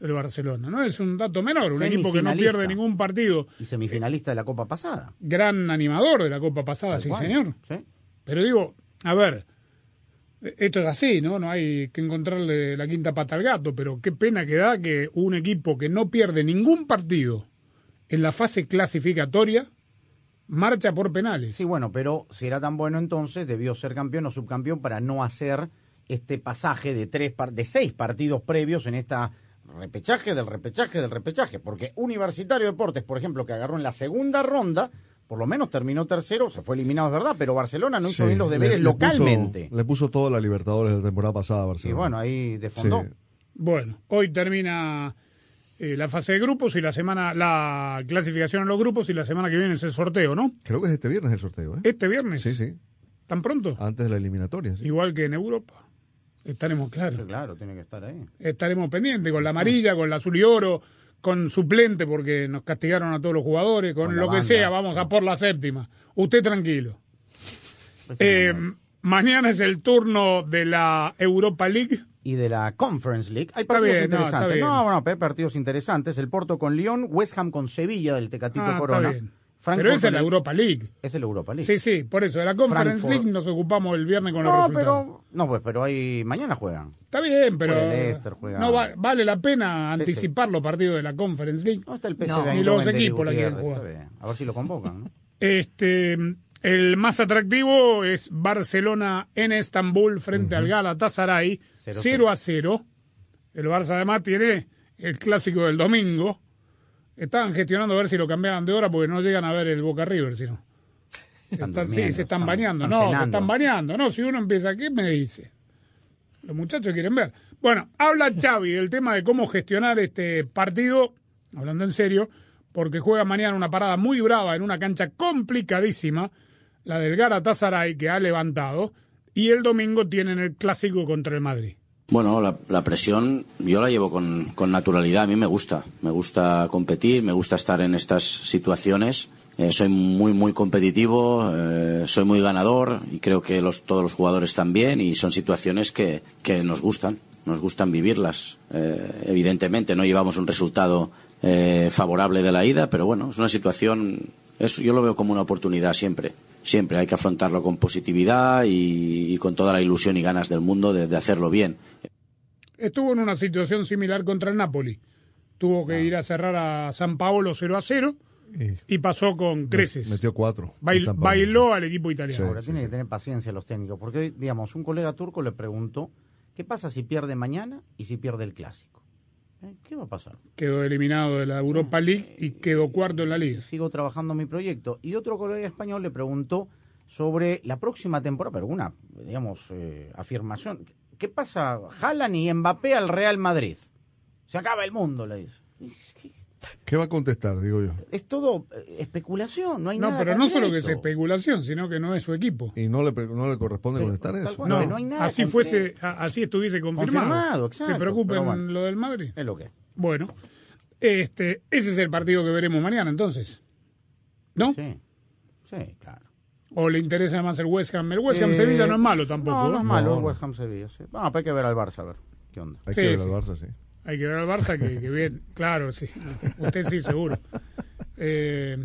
A: el Barcelona, ¿no? Es un dato menor, un equipo que no pierde ningún partido.
B: Y semifinalista de la Copa pasada.
A: Gran animador de la Copa pasada, sí,
B: cual.
A: señor.
B: Sí.
A: Pero digo, a ver, esto es así, ¿no? No hay que encontrarle la quinta pata al gato, pero qué pena que da que un equipo que no pierde ningún partido en la fase clasificatoria marcha por penales.
B: Sí, bueno, pero si era tan bueno entonces, debió ser campeón o subcampeón para no hacer este pasaje de tres de seis partidos previos en esta repechaje del repechaje del repechaje, porque Universitario Deportes, por ejemplo, que agarró en la segunda ronda, por lo menos terminó tercero, se fue eliminado, es verdad, pero Barcelona no hizo
D: Sí,
B: bien los deberes
D: le
B: localmente.
D: le puso toda la Libertadores de la temporada pasada a
B: y
D: Barcelona.
B: bueno, ahí defondó.
D: Sí.
A: Bueno, hoy termina eh, la fase de grupos y la semana, la clasificación en los grupos y la semana que viene es el sorteo, ¿no?
D: Creo que es este viernes el sorteo, ¿eh?
A: Este viernes.
D: Sí, sí.
A: ¿Tan pronto?
D: Antes de la eliminatoria. sí.
A: Igual que en Europa. Estaremos claros.
B: Sí, claro, tiene que estar ahí.
A: estaremos pendientes con la amarilla, con la azul y oro, con suplente porque nos castigaron a todos los jugadores, con, lo que sea, vamos a por la séptima. Usted tranquilo. Eh, mañana es el turno de la Europa League
B: y de la Conference League. Hay
A: Está
B: partidos
A: bien, está
B: interesantes. No, bueno, hay partidos interesantes. El Porto con Lyon, West Ham con Sevilla del Tecatito
A: Ah, está
B: Corona.
A: bien.
B: Frankfurt
A: Pero esa es la
B: el-
A: Europa League.
B: Es el Europa League.
A: Sí, sí, por eso. De la Conference
B: Frankfurt.
A: League nos ocupamos el viernes con los
B: No,
A: resultados.
B: pero no, pues, pero ahí mañana juegan.
A: Está bien, pero
B: Juega el Leicester, juega-
A: no va- vale la pena anticipar los partidos de la Conference League.
B: No está el PSV
A: No, ni los equipos la quieren jugar.
B: A ver si lo convocan. ¿no?
A: Este, el más atractivo es Barcelona en Estambul frente al Galatasaray, 0
B: Cero,
A: a 0. El Barça además tiene el clásico del domingo. Estaban gestionando a ver si lo cambiaban de hora porque no llegan a ver el Boca River, sino.
B: Están
A: Están- sí, se están bañando.
B: están
A: no, se están bañando. No, si uno empieza, ¿qué me dice? Los muchachos quieren ver. Bueno, habla Xavi del tema de cómo gestionar este partido, hablando en serio, porque juega mañana una parada muy brava en una cancha complicadísima, la del Galatasaray que ha levantado, y el domingo tienen el clásico contra el Madrid.
U: Bueno, la, la presión yo la llevo con, con naturalidad. A mí me gusta. Me gusta competir, me gusta estar en estas situaciones. Eh, soy muy, muy competitivo, eh, soy muy ganador y creo que los, todos los jugadores también y son situaciones que, que nos gustan, nos gustan vivirlas. Eh, evidentemente no llevamos un resultado eh, favorable de la ida, pero bueno, es una situación, es, yo lo veo como una oportunidad siempre. Siempre hay que afrontarlo con positividad y, y con toda la ilusión y ganas del mundo de- de hacerlo bien.
A: Estuvo en una situación similar contra el Napoli. Tuvo
B: Ah.
A: que ir a cerrar a San Paolo 0 a 0 y pasó con creces.
D: Metió cuatro.
A: Bail- bailó al equipo italiano.
B: Ahora tiene que tener paciencia los técnicos, porque, digamos, un colega turco le preguntó, ¿qué pasa si pierde mañana y si pierde el clásico? ¿Eh? ¿Qué va a pasar?
A: Quedó eliminado de la Europa League y quedó cuarto en la liga.
B: Sigo trabajando mi proyecto. Y otro colega español le preguntó sobre la próxima temporada, pero una, digamos, eh, afirmación. ¿Qué pasa? Jalan y Mbappé al Real Madrid. Se acaba el mundo, le dice.
D: ¿Qué va a contestar, digo yo?
B: Es todo eh, especulación, no hay
A: No,
B: nada
A: pero no solo que es especulación, sino que no es su equipo.
D: Y no le, no le corresponde contestar
B: tal
D: eso.
B: cual,
A: No,
B: no hay nada
A: así fuese, así estuviese confirmado.
B: Confirmado, exacto,
A: Se preocupen
B: pero bueno.
A: lo del Madrid.
B: Es lo que es.
A: Bueno, este, ese es el partido que veremos mañana, entonces. ¿No?
B: Sí, sí, claro.
A: ¿O le interesa más el West Ham? El West Ham
B: Eh,
A: Sevilla no es malo tampoco.
B: No, no es
A: ¿eh?
B: malo el West Ham Sevilla. Sí. Vamos, hay que ver al Barça, a ver qué onda.
D: Hay
A: Sí,
D: que ver
A: sí.
D: al Barça, sí.
A: Hay que ver al Barça que, que bien, claro, sí. Usted sí, seguro. Eh,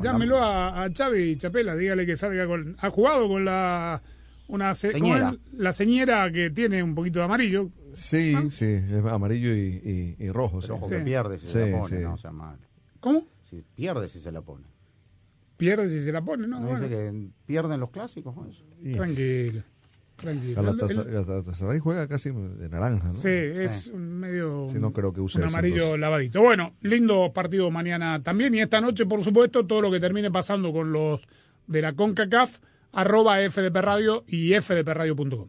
A: llámelo a, a Xavi Chapela, dígale que salga con... ¿Ha jugado con la... Una se- ¿cómo
B: Señera.
A: es? La señera que tiene un poquito de amarillo.
D: Sí, sí, es amarillo y, y- y rojo.
B: Pero
D: sí.
B: ojo
A: Sí.
B: que pierde si
D: Sí,
B: se la pone,
D: sí.
B: no sea mal.
A: ¿Cómo?
B: Si pierde si se la pone.
A: Pierde si se la pone, ¿no?
B: ¿No
A: Bueno,
B: dice que pierden los clásicos? ¿no? Eso.
A: Tranquilo. Tranquilo.
D: Galatasaray Galatasaray juega casi de naranja, ¿no?
A: Sí, es un medio.
D: Sí, no creo que use
A: un amarillo lavadito. Bueno, lindo partido mañana también. Y esta noche, por supuesto, todo lo que termine pasando con los de la CONCACAF, arroba FDP Radio y fdpradio.com.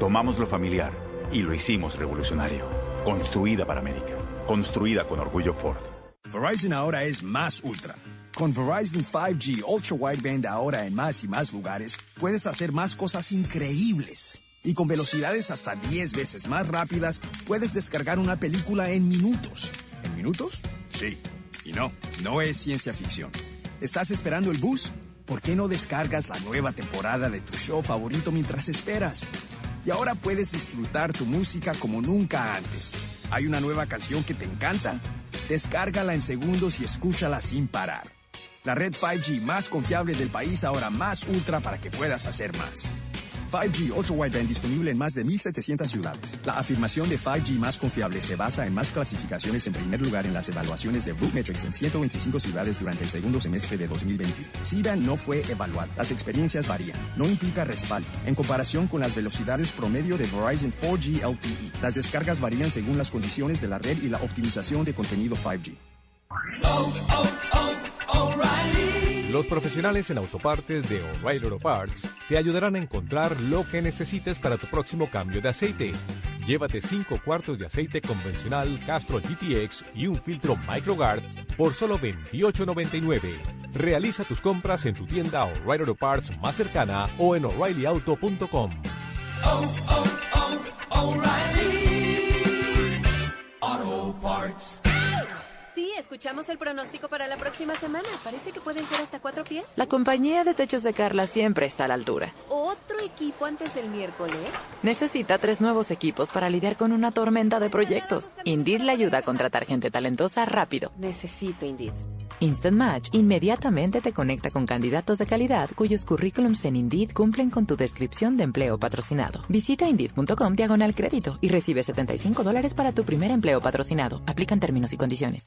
G: Tomamos lo familiar y lo hicimos revolucionario. Construida para América. Construida con orgullo Ford.
I: Verizon ahora es más ultra. Con Verizon 5G Ultra Wideband ahora en más y más lugares, puedes hacer más cosas increíbles. Y con velocidades hasta 10 veces más rápidas, puedes descargar una película en minutos. En minutos? Sí. Y no, no es ciencia ficción. ¿Estás esperando el bus? ¿Por qué no descargas la nueva temporada de tu show favorito mientras esperas? Y ahora puedes disfrutar tu música como nunca antes. ¿Hay una nueva canción que te encanta? Descárgala en segundos y escúchala sin parar. La red 5G más confiable del país ahora más ultra para que puedas hacer más. 5G Ultra Wideband disponible en más de 1.700 ciudades. La afirmación de 5G más confiable se basa en más clasificaciones en primer lugar en las evaluaciones de Metrics en 125 ciudades durante el segundo semestre de 2021. SIDA no fue evaluado. Las experiencias varían. No implica respaldo. En comparación con las velocidades promedio de Verizon 4G LTE, las descargas varían según las condiciones de la red y la optimización de contenido 5G.
J: Los profesionales en autopartes de O'Reilly Auto Parts te ayudarán a encontrar lo que necesites para tu próximo cambio de aceite. Llévate 5 cuartos de aceite convencional Castro GTX y un filtro MicroGuard por solo $28.99. Realiza tus compras en tu tienda O'Reilly Auto Parts más cercana o en o'ReillyAuto.com.
V: Sí, escuchamos el pronóstico para la próxima semana. Parece que pueden ser hasta cuatro pies.
L: La compañía de techos de Carla siempre está a la altura.
V: ¿Otro equipo antes del miércoles?
L: Necesita tres nuevos equipos para lidiar con una tormenta de proyectos. Indeed le ayuda a contratar gente talentosa rápido.
V: Necesito Indeed.
L: Instant Match inmediatamente te conecta con candidatos de calidad cuyos currículums en Indeed cumplen con tu descripción de empleo patrocinado. Visita Indeed.com diagonal crédito y recibe 75 dólares para tu primer empleo patrocinado. Aplican términos y condiciones.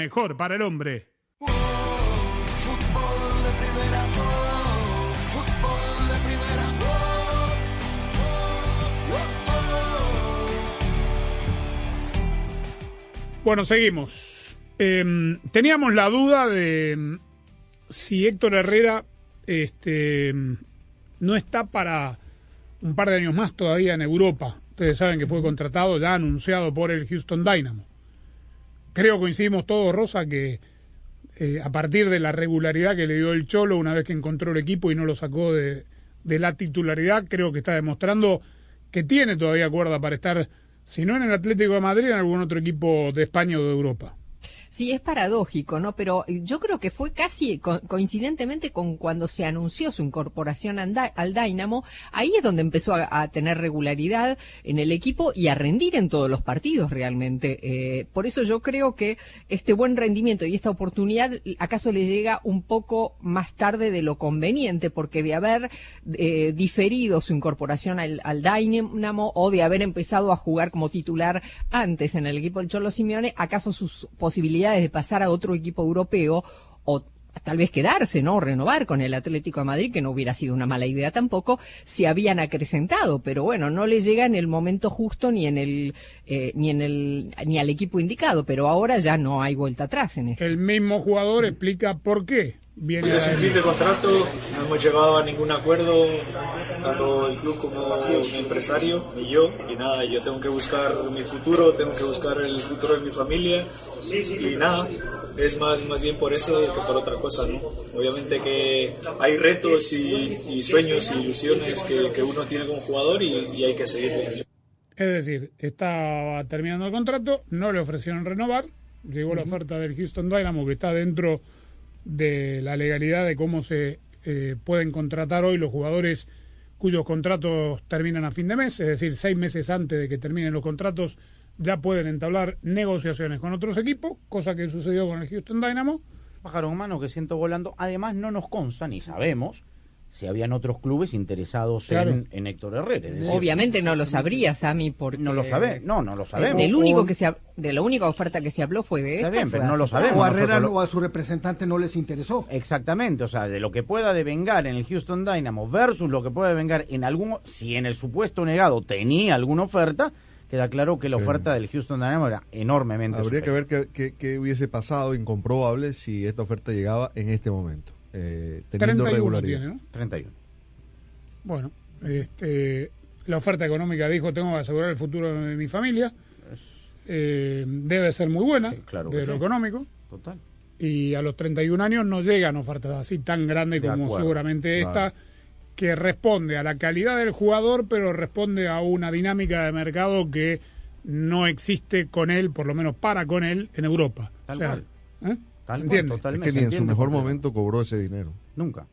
A: mejor para el hombre. Bueno, seguimos. Em, teníamos la duda de em, si Héctor Herrera este, no está para un par de años más todavía en Europa. Ustedes saben que fue contratado, ya anunciado por el Houston Dynamo. Creo coincidimos todos, Rosa, que eh, a partir de la regularidad que le dio el Cholo una vez que encontró el equipo y no lo sacó de, de la titularidad, creo que está demostrando que tiene todavía cuerda para estar, si no en el Atlético de Madrid, en algún otro equipo de España o de Europa.
C: Sí, es paradójico, ¿no? Pero yo creo que fue casi co coincidentemente con cuando se anunció su incorporación al Dynamo, ahí es donde empezó a, tener regularidad en el equipo y a rendir en todos los partidos realmente. Eh, por eso yo creo que este buen rendimiento y esta oportunidad acaso le llega un poco más tarde de lo conveniente, porque de haber eh, diferido su incorporación al, al Dynamo o de haber empezado a jugar como titular antes en el equipo del Cholo Simeone, acaso sus posibilidades de pasar a otro equipo europeo o tal vez quedarse, ¿no? Renovar con el Atlético de Madrid, que no hubiera sido una mala idea tampoco, si habían acrecentado, pero bueno, no le llega en el momento justo ni en el, eh, ni en el, ni al equipo indicado, pero ahora ya no hay vuelta atrás en esto.
A: El mismo jugador explica por qué. Viene
W: es un fin de contrato, no hemos llegado a ningún acuerdo, tanto el club como mi empresario y yo. Y nada, yo tengo que buscar mi futuro, tengo que buscar el futuro de mi familia. Y nada, es más, más bien por eso que por otra cosa, ¿no? Obviamente que hay retos y, y sueños y ilusiones que, que, uno tiene como jugador y, y hay que seguir.
A: Es decir, está terminando el contrato, no le ofrecieron renovar, llegó uh -huh. la oferta del Houston Dynamo que está dentro de la legalidad de cómo se eh, pueden contratar hoy los jugadores cuyos contratos terminan a fin de mes, es decir, seis meses antes de que terminen los contratos ya pueden entablar negociaciones con otros equipos, cosa que sucedió con el Houston Dynamo.
B: Pájaro humano que siento volando. Además, no nos consta ni sabemos si habían otros clubes interesados
C: Claro.
B: en, en Héctor Herrera. Es decir,
C: Obviamente no lo sabría, Sammy, porque...
B: No lo sabe, no, no lo sabemos.
C: Del único que se, de la única oferta que se habló fue de esta.
B: bien, pero no lo sabemos.
E: O a Herrera
B: lo-
E: o a su representante no les interesó.
B: Exactamente, o sea, de lo que pueda devengar en el Houston Dynamo versus lo que pueda devengar en algún, si en el supuesto negado tenía alguna oferta, queda claro que la
D: Sí.
B: oferta del Houston Dynamo era enormemente
D: Habría que ver qué, qué- qué hubiese pasado, incomprobable, si esta oferta llegaba en este momento, eh, teniendo
A: 31
D: regularidad.
A: tiene, ¿no?
B: 31.
A: Bueno, este, la oferta económica dijo, tengo que asegurar el futuro de mi familia. Eh, debe ser muy buena,
B: claro que
A: de lo
B: sí.
A: económico.
B: Total.
A: Y a los 31 años no llegan ofertas así tan grandes
B: De
A: como
B: acuerdo,
A: seguramente
B: claro.
A: esta, que responde a la calidad del jugador, pero responde a una dinámica de mercado que no existe con él, por lo menos para con él, en Europa.
B: Tal
A: O sea,
B: cual.
A: ¿eh?
B: Tal
A: ¿Se
B: cual, totalmente.
D: Es que ni en su
B: entiende
D: mejor momento cobró ese dinero.
B: Nunca.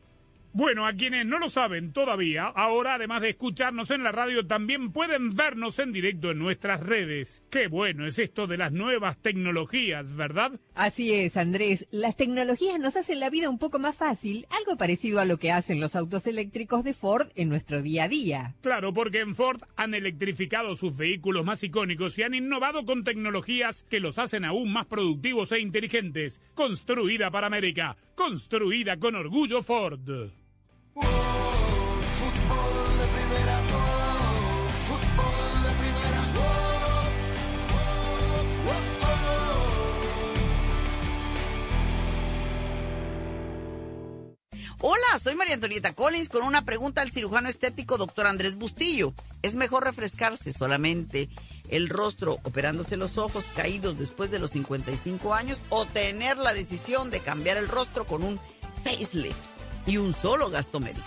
A: Bueno, a quienes no lo saben todavía, ahora además de escucharnos en la radio, también pueden vernos en directo en nuestras redes. Qué bueno es esto de las nuevas tecnologías, ¿verdad?
C: Así es, Andrés. Las tecnologías nos hacen la vida un poco más fácil, algo parecido a lo que hacen los autos eléctricos de Ford en nuestro día a día.
A: Claro, porque en Ford han electrificado sus vehículos más icónicos y han innovado con tecnologías que los hacen aún más productivos e inteligentes. Construida para América, construida con orgullo Ford.
X: Hola, soy María Antonieta Collins con una pregunta al cirujano estético doctor Andrés Bustillo. ¿Es mejor refrescarse solamente el rostro operándose los ojos caídos después de los 55 años o tener la decisión de cambiar el rostro con un facelift y un solo gasto médico?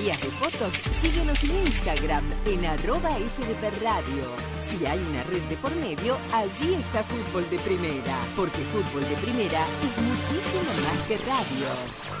F: de fotos, síguenos en Instagram en arroba FDP Radio. Si hay una red de por medio, allí está Fútbol de Primera, porque Fútbol de Primera es muchísimo más que radio.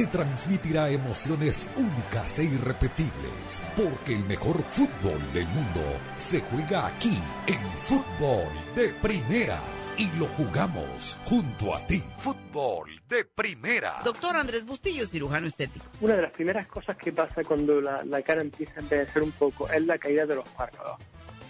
Y: Te transmitirá emociones únicas e irrepetibles, porque el mejor fútbol del mundo se juega aquí, en fútbol de primera. Y lo jugamos junto a ti. Fútbol de primera.
X: Doctor Andrés Bustillo, cirujano estético.
Z: Una de las primeras cosas que pasa cuando la, la cara empieza a envejecer un poco es la caída de los párpados.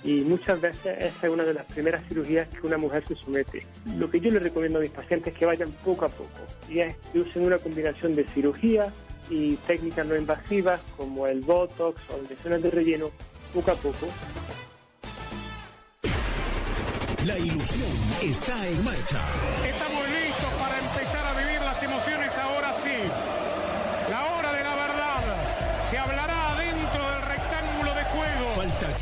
Z: Y muchas veces esa es una de las primeras cirugías que una mujer se somete. Lo que yo le recomiendo a mis pacientes es que vayan poco a poco y es que usen una combinación de cirugía y técnicas no invasivas como el Botox o inyecciones de relleno poco a poco
Y: La ilusión está en marcha.
A: Estamos listos para empezar a vivir las emociones ahora sí.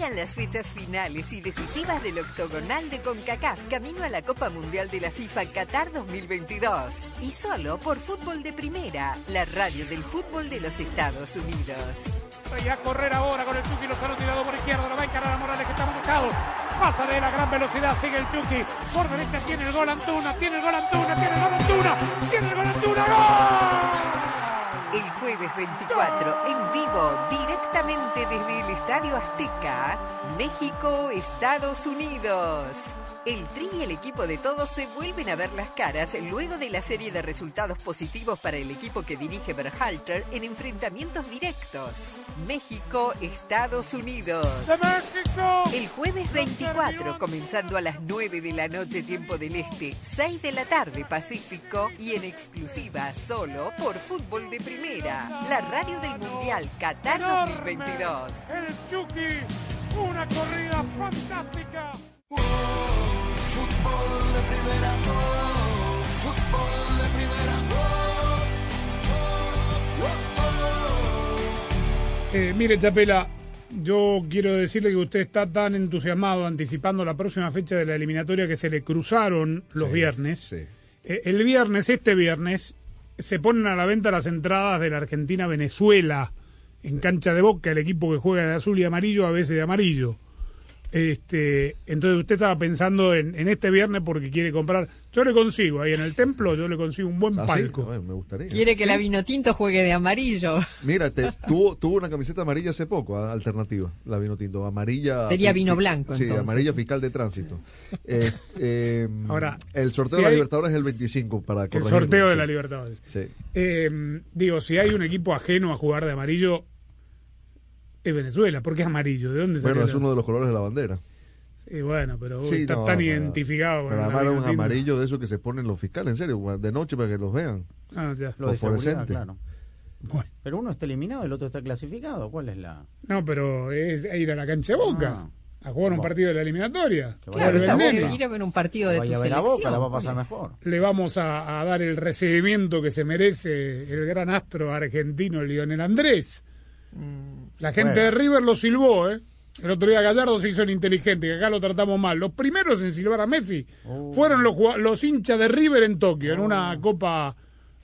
F: Llegan las fechas finales y decisivas del octogonal de CONCACAF camino a la Copa Mundial de la FIFA Qatar 2022. Y solo por Fútbol de Primera, la radio del fútbol de los Estados Unidos.
A: Y a correr ahora con el Chucky Lozano tirado por izquierda, lo va a encarar a Morales que está marcado. Pasa de la gran velocidad, sigue el Chucky. Por derecha tiene el gol Antuna, tiene el gol Antuna, tiene el gol Antuna, tiene el gol Antuna, ¡gol!
F: El jueves 24, en vivo, directamente desde el Estadio Azteca, México, Estados Unidos. El Tri y el equipo de todos se vuelven a ver las caras luego de la serie de resultados positivos para el equipo que dirige Berhalter en enfrentamientos directos. México, Estados Unidos.
A: ¡De México!
F: El jueves 24, comenzando a las 9 de la noche tiempo del Este, 6 de la tarde Pacífico y en exclusiva solo por Fútbol de Primera, la radio del Mundial Qatar 2022.
A: El Chucky, una corrida fantástica.
P: Fútbol de primera, oh, fútbol de primera, oh,
A: Eh, mire, Chapela, yo quiero decirle que usted está tan entusiasmado anticipando la próxima fecha de la eliminatoria que se le cruzaron los
D: Sí,
A: viernes.
D: sí.
A: Eh, el viernes, este viernes, se ponen a la venta las entradas de la Argentina-Venezuela en cancha de boca, el equipo que juega de azul y amarillo, a veces de amarillo. Este, entonces usted estaba pensando en, en este viernes porque quiere comprar. Yo le consigo ahí en el templo, yo le consigo un buen
D: Ah,
A: palco.
D: bueno, me gustaría.
C: Quiere que
A: ¿Sí?
C: la vino tinto juegue de amarillo.
D: Mira, te- tuvo, tuvo una camiseta amarilla hace poco, ah, alternativa, la vino tinto. Amarilla.
C: Sería vino blanco,
D: Sí,
C: entonces.
D: amarilla fiscal de tránsito. Eh, eh,
A: Ahora,
D: el sorteo
A: si
D: de la
A: hay-
D: Libertadores es el 25 para
A: El sorteo de la Libertadores.
D: Sí.
A: Eh, digo, si hay un equipo ajeno a jugar de amarillo, es Venezuela, porque es amarillo. ¿De dónde
D: Bueno, es
A: la-
D: uno de los colores de la bandera.
A: Sí, bueno, pero uy,
D: Sí,
A: está
D: no,
A: tan
D: pero-
A: identificado. con
D: Pero
A: la
D: además era un amarillo de esos que se ponen los fiscales, en serio, de noche para que los vean.
A: Ah, ya.
B: Lo de seguridad,
D: Fosforescente.
B: claro. Pero uno está eliminado, el otro está clasificado. ¿Cuál es la...?
A: No, pero es ir a la cancha de Boca. A jugar un
B: Bueno.
A: partido de la eliminatoria.
B: Que
C: Claro,
A: Vuelve
C: esa
A: el
C: vos
A: nene.
C: ir a ver un partido de tu
B: Vaya a ver a
C: selección.
B: Boca, la va a pasar mejor.
A: Le vamos a, a dar el recibimiento que se merece el gran astro argentino Lionel Andrés. La gente
B: Bueno.
A: de River lo silbó, ¿eh? El otro día Gallardo se hizo el inteligente, que acá lo tratamos mal. Los primeros en silbar a Messi fueron los, los hinchas de River en Tokio, en una Copa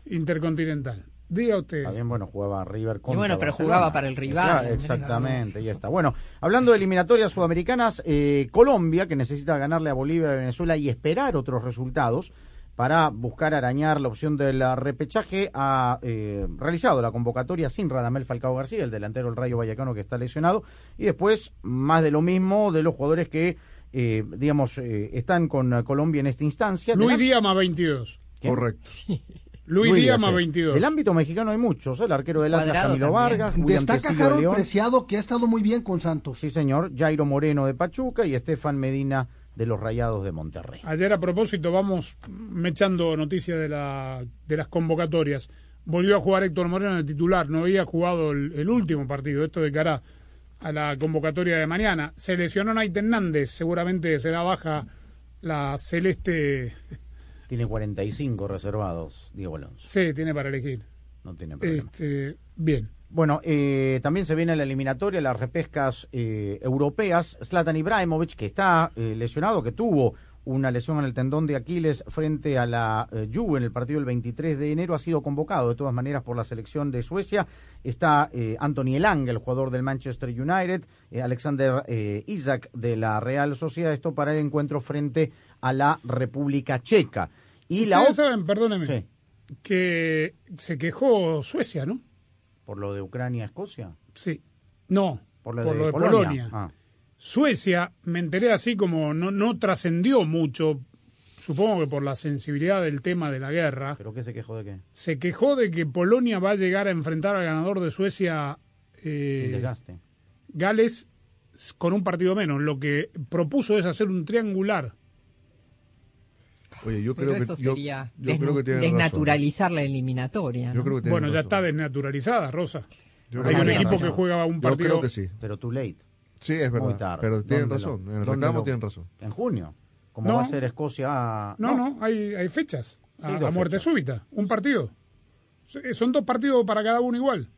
A: Intercontinental. Diga usted.
B: También, bueno, jugaba River contra
C: bueno, pero
B: Barcelona.
C: jugaba para el rival.
B: Claro, exactamente, ya está. Bueno, hablando de eliminatorias sudamericanas, eh, Colombia, que necesita ganarle a Bolivia y Venezuela y esperar otros resultados para buscar arañar la opción del repechaje, ha eh, realizado la convocatoria sin Radamel Falcao García, el delantero del Rayo Vallecano que está lesionado, y después más de lo mismo de los jugadores que, eh, digamos, eh, están con Colombia en esta instancia.
A: Luis Díaz más 22.
B: ¿Quién?
D: Correcto.
A: Luis, Díaz más
B: sí.
A: 22.
B: Del ámbito mexicano hay muchos, ¿eh? el arquero del Atlas Camilo
C: también.
B: Vargas, William
E: Destaca Harold
B: León,
E: Preciado, que ha estado muy bien con Santos.
B: sí señor, Jairo Moreno de Pachuca y Estefan Medina de los Rayados de Monterrey.
A: Ayer a propósito, vamos me echando noticias de, la, de las convocatorias. Volvió a jugar Héctor Moreno en el titular, no había jugado el, el último partido, esto de cara a la convocatoria de mañana. Se lesionó Naite Hernández, seguramente será baja la celeste.
B: Tiene 45 reservados, Diego Alonso.
A: Sí, tiene para elegir.
B: No tiene problema.
A: Este, bien.
B: Bueno, eh, también se viene la eliminatoria, las repescas eh, europeas. Zlatan Ibrahimovic, que está eh, lesionado, que tuvo una lesión en el tendón de Aquiles frente a la eh, Juve en el partido del 23 de enero, ha sido convocado de todas maneras por la selección de Suecia. Está Anthony Elanga, el jugador del Manchester United, Alexander Isaac de la Real Sociedad, esto para el encuentro frente a la República Checa. Y la otra,
A: saben, perdóneme,
B: Sí.
A: que se quejó Suecia, ¿no?
B: Por lo de Ucrania-Escocia,
A: Sí. No,
B: por lo
A: por
B: de,
A: lo de
B: Polonia.
A: Polonia.
B: Ah.
A: Suecia, me enteré así como no, no trascendió mucho, supongo que por la sensibilidad del tema de la guerra,
B: ¿Pero qué se quejó de qué?
A: se quejó de que Polonia va a llegar a enfrentar al ganador de Suecia, eh. Gales, con un partido menos. Lo que propuso es hacer un triangular.
D: Oye, yo
C: Pero
D: creo
C: eso
D: que yo,
C: sería
D: yo creo que tienen razón.
C: desnaturalizar la eliminatoria.
D: Yo creo que tienen
A: Bueno, ya
D: razón.
A: está desnaturalizada, Rosa.
D: Yo
A: Hay un equipo que juega un
D: Yo
A: partido.
D: creo que sí.
B: Pero too late.
D: Sí, es
B: Muy
D: verdad.
B: tarde.
D: Pero tienen
B: ¿Dónde
D: razón.
B: lo-
D: En el reclamo
B: lo-
D: tienen razón.
B: En junio. Como
A: No.
B: va a ser Escocia.
A: No, no, hay, hay fechas. A,
B: Sí, dos
A: a muerte
B: fechas.
A: súbita. Un partido. Son dos partidos para cada uno igual.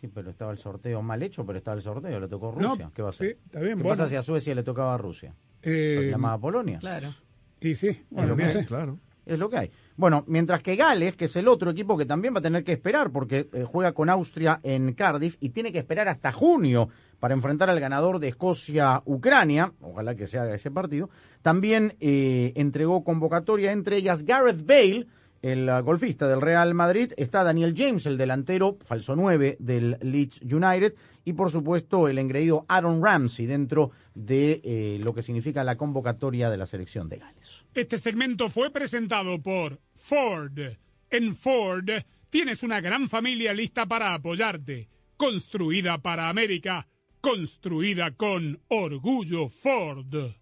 B: Sí, pero estaba el sorteo mal hecho, pero estaba el sorteo, le tocó
A: No,
B: Rusia. ¿Qué va a hacer?
A: sí, está bien,
B: ¿Qué
A: bueno.
B: pasa si a Suecia le tocaba a Rusia?
A: Eh,
B: ¿Lo llamaba Polonia?
C: Claro.
A: Y sí,
B: Es lo que hay,
A: sé.
D: Claro.
B: Es lo que hay. Bueno, mientras que Gales, que es el otro equipo que también va a tener que esperar, porque eh, juega con Austria en Cardiff y tiene que esperar hasta junio para enfrentar al ganador de Escocia-Ucrania, ojalá que se haga ese partido, también eh, entregó convocatoria, entre ellas Gareth Bale, el golfista del Real Madrid, está Daniel James, el delantero, falso 9 del Leeds United, y por supuesto el engreído Aaron Ramsey dentro de eh, lo que significa la convocatoria de la selección de Gales.
A: Este segmento fue presentado por Ford. En Ford tienes una gran familia lista para apoyarte. Construida para América. Construida con orgullo Ford.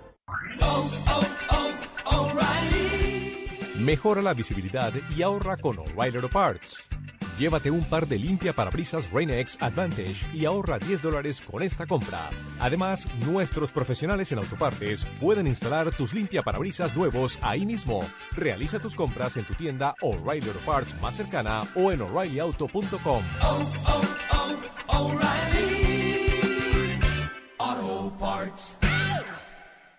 J: Mejora la visibilidad y ahorra con O'Reilly Auto Parts. Llévate un par de limpia parabrisas Rain-X Advantage y ahorra 10 dólares con esta compra. Además, nuestros profesionales en autopartes pueden instalar tus limpia parabrisas nuevos ahí mismo. Realiza tus compras en tu tienda O'Reilly Auto Parts más cercana o en o'ReillyAuto.com.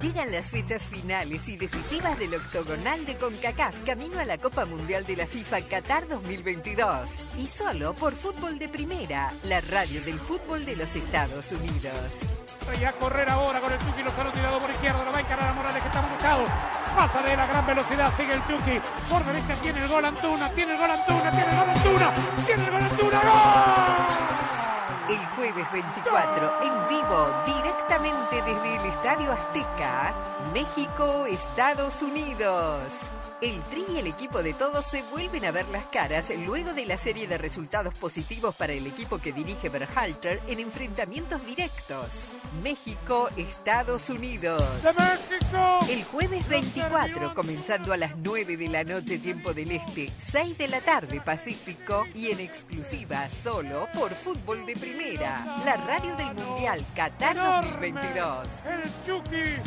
F: Llegan las fechas finales y decisivas del octogonal de CONCACAF camino a la Copa Mundial de la FIFA Qatar 2022. Y solo por Fútbol de Primera, la radio del fútbol de los Estados Unidos.
A: Y a correr ahora con el Chucky Lozano tirado por izquierda, lo va a encarar a Morales que está buscado. Pasa de la gran velocidad, sigue el Chucky. Por derecha tiene el gol Antuna, tiene el gol Antuna, tiene el gol Antuna, tiene el gol Antuna, ¡gol!
F: El jueves 24, en vivo, directamente desde el Estadio Azteca, México, Estados Unidos. El Tri y el equipo de todos se vuelven a ver las caras luego de la serie de resultados positivos para el equipo que dirige Berhalter en enfrentamientos directos. México, Estados Unidos.
A: ¡De México!
F: El jueves 24, comenzando a las 9 de la noche tiempo del Este, 6 de la tarde Pacífico y en exclusiva solo por Fútbol de Primera, la radio del Mundial Qatar 2022.
A: El Chucky,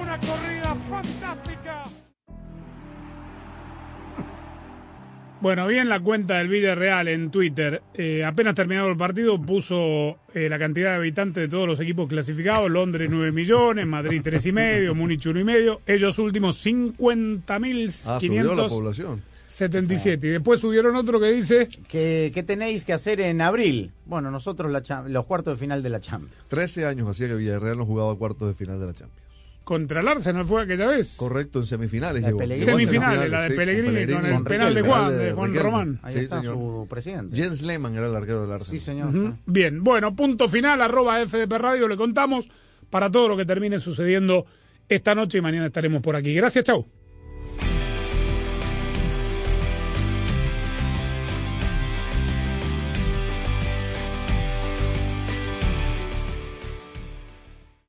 A: una corrida fantástica. Bueno, vi en la cuenta del Villarreal en Twitter, eh, apenas terminado el partido, puso eh, la cantidad de habitantes de todos los equipos clasificados, Londres 9 millones, Madrid tres y medio, Múnich uno y medio, ellos últimos 50 mil
D: Ah, subió la población.
A: 77. Y después subieron otro que dice...
B: ¿Qué, qué tenéis que hacer en abril? Bueno, nosotros la cham- los cuartos de final de la Champions.
D: 13 años hacía que Villarreal no jugaba cuartos de final de la Champions.
A: Contra el Arsenal fue aquella vez.
D: Correcto, en semifinales.
B: La de
D: llegó.
B: Pellegrini.
D: Llegó a
A: Semifinales, la de
D: sí,
A: Pellegrini con el
D: Con
A: penal de Juan, de Juan
D: Riquelme.
A: Román.
B: Ahí
D: Sí,
B: está
D: señor.
B: su presidente.
D: Jens Lehmann era el arquero del Arsenal.
B: Sí, señor.
A: Ujú. Bien, bueno, punto final, arroba FDP Radio, le contamos para todo lo que termine sucediendo esta noche y mañana estaremos por aquí. Gracias, chau.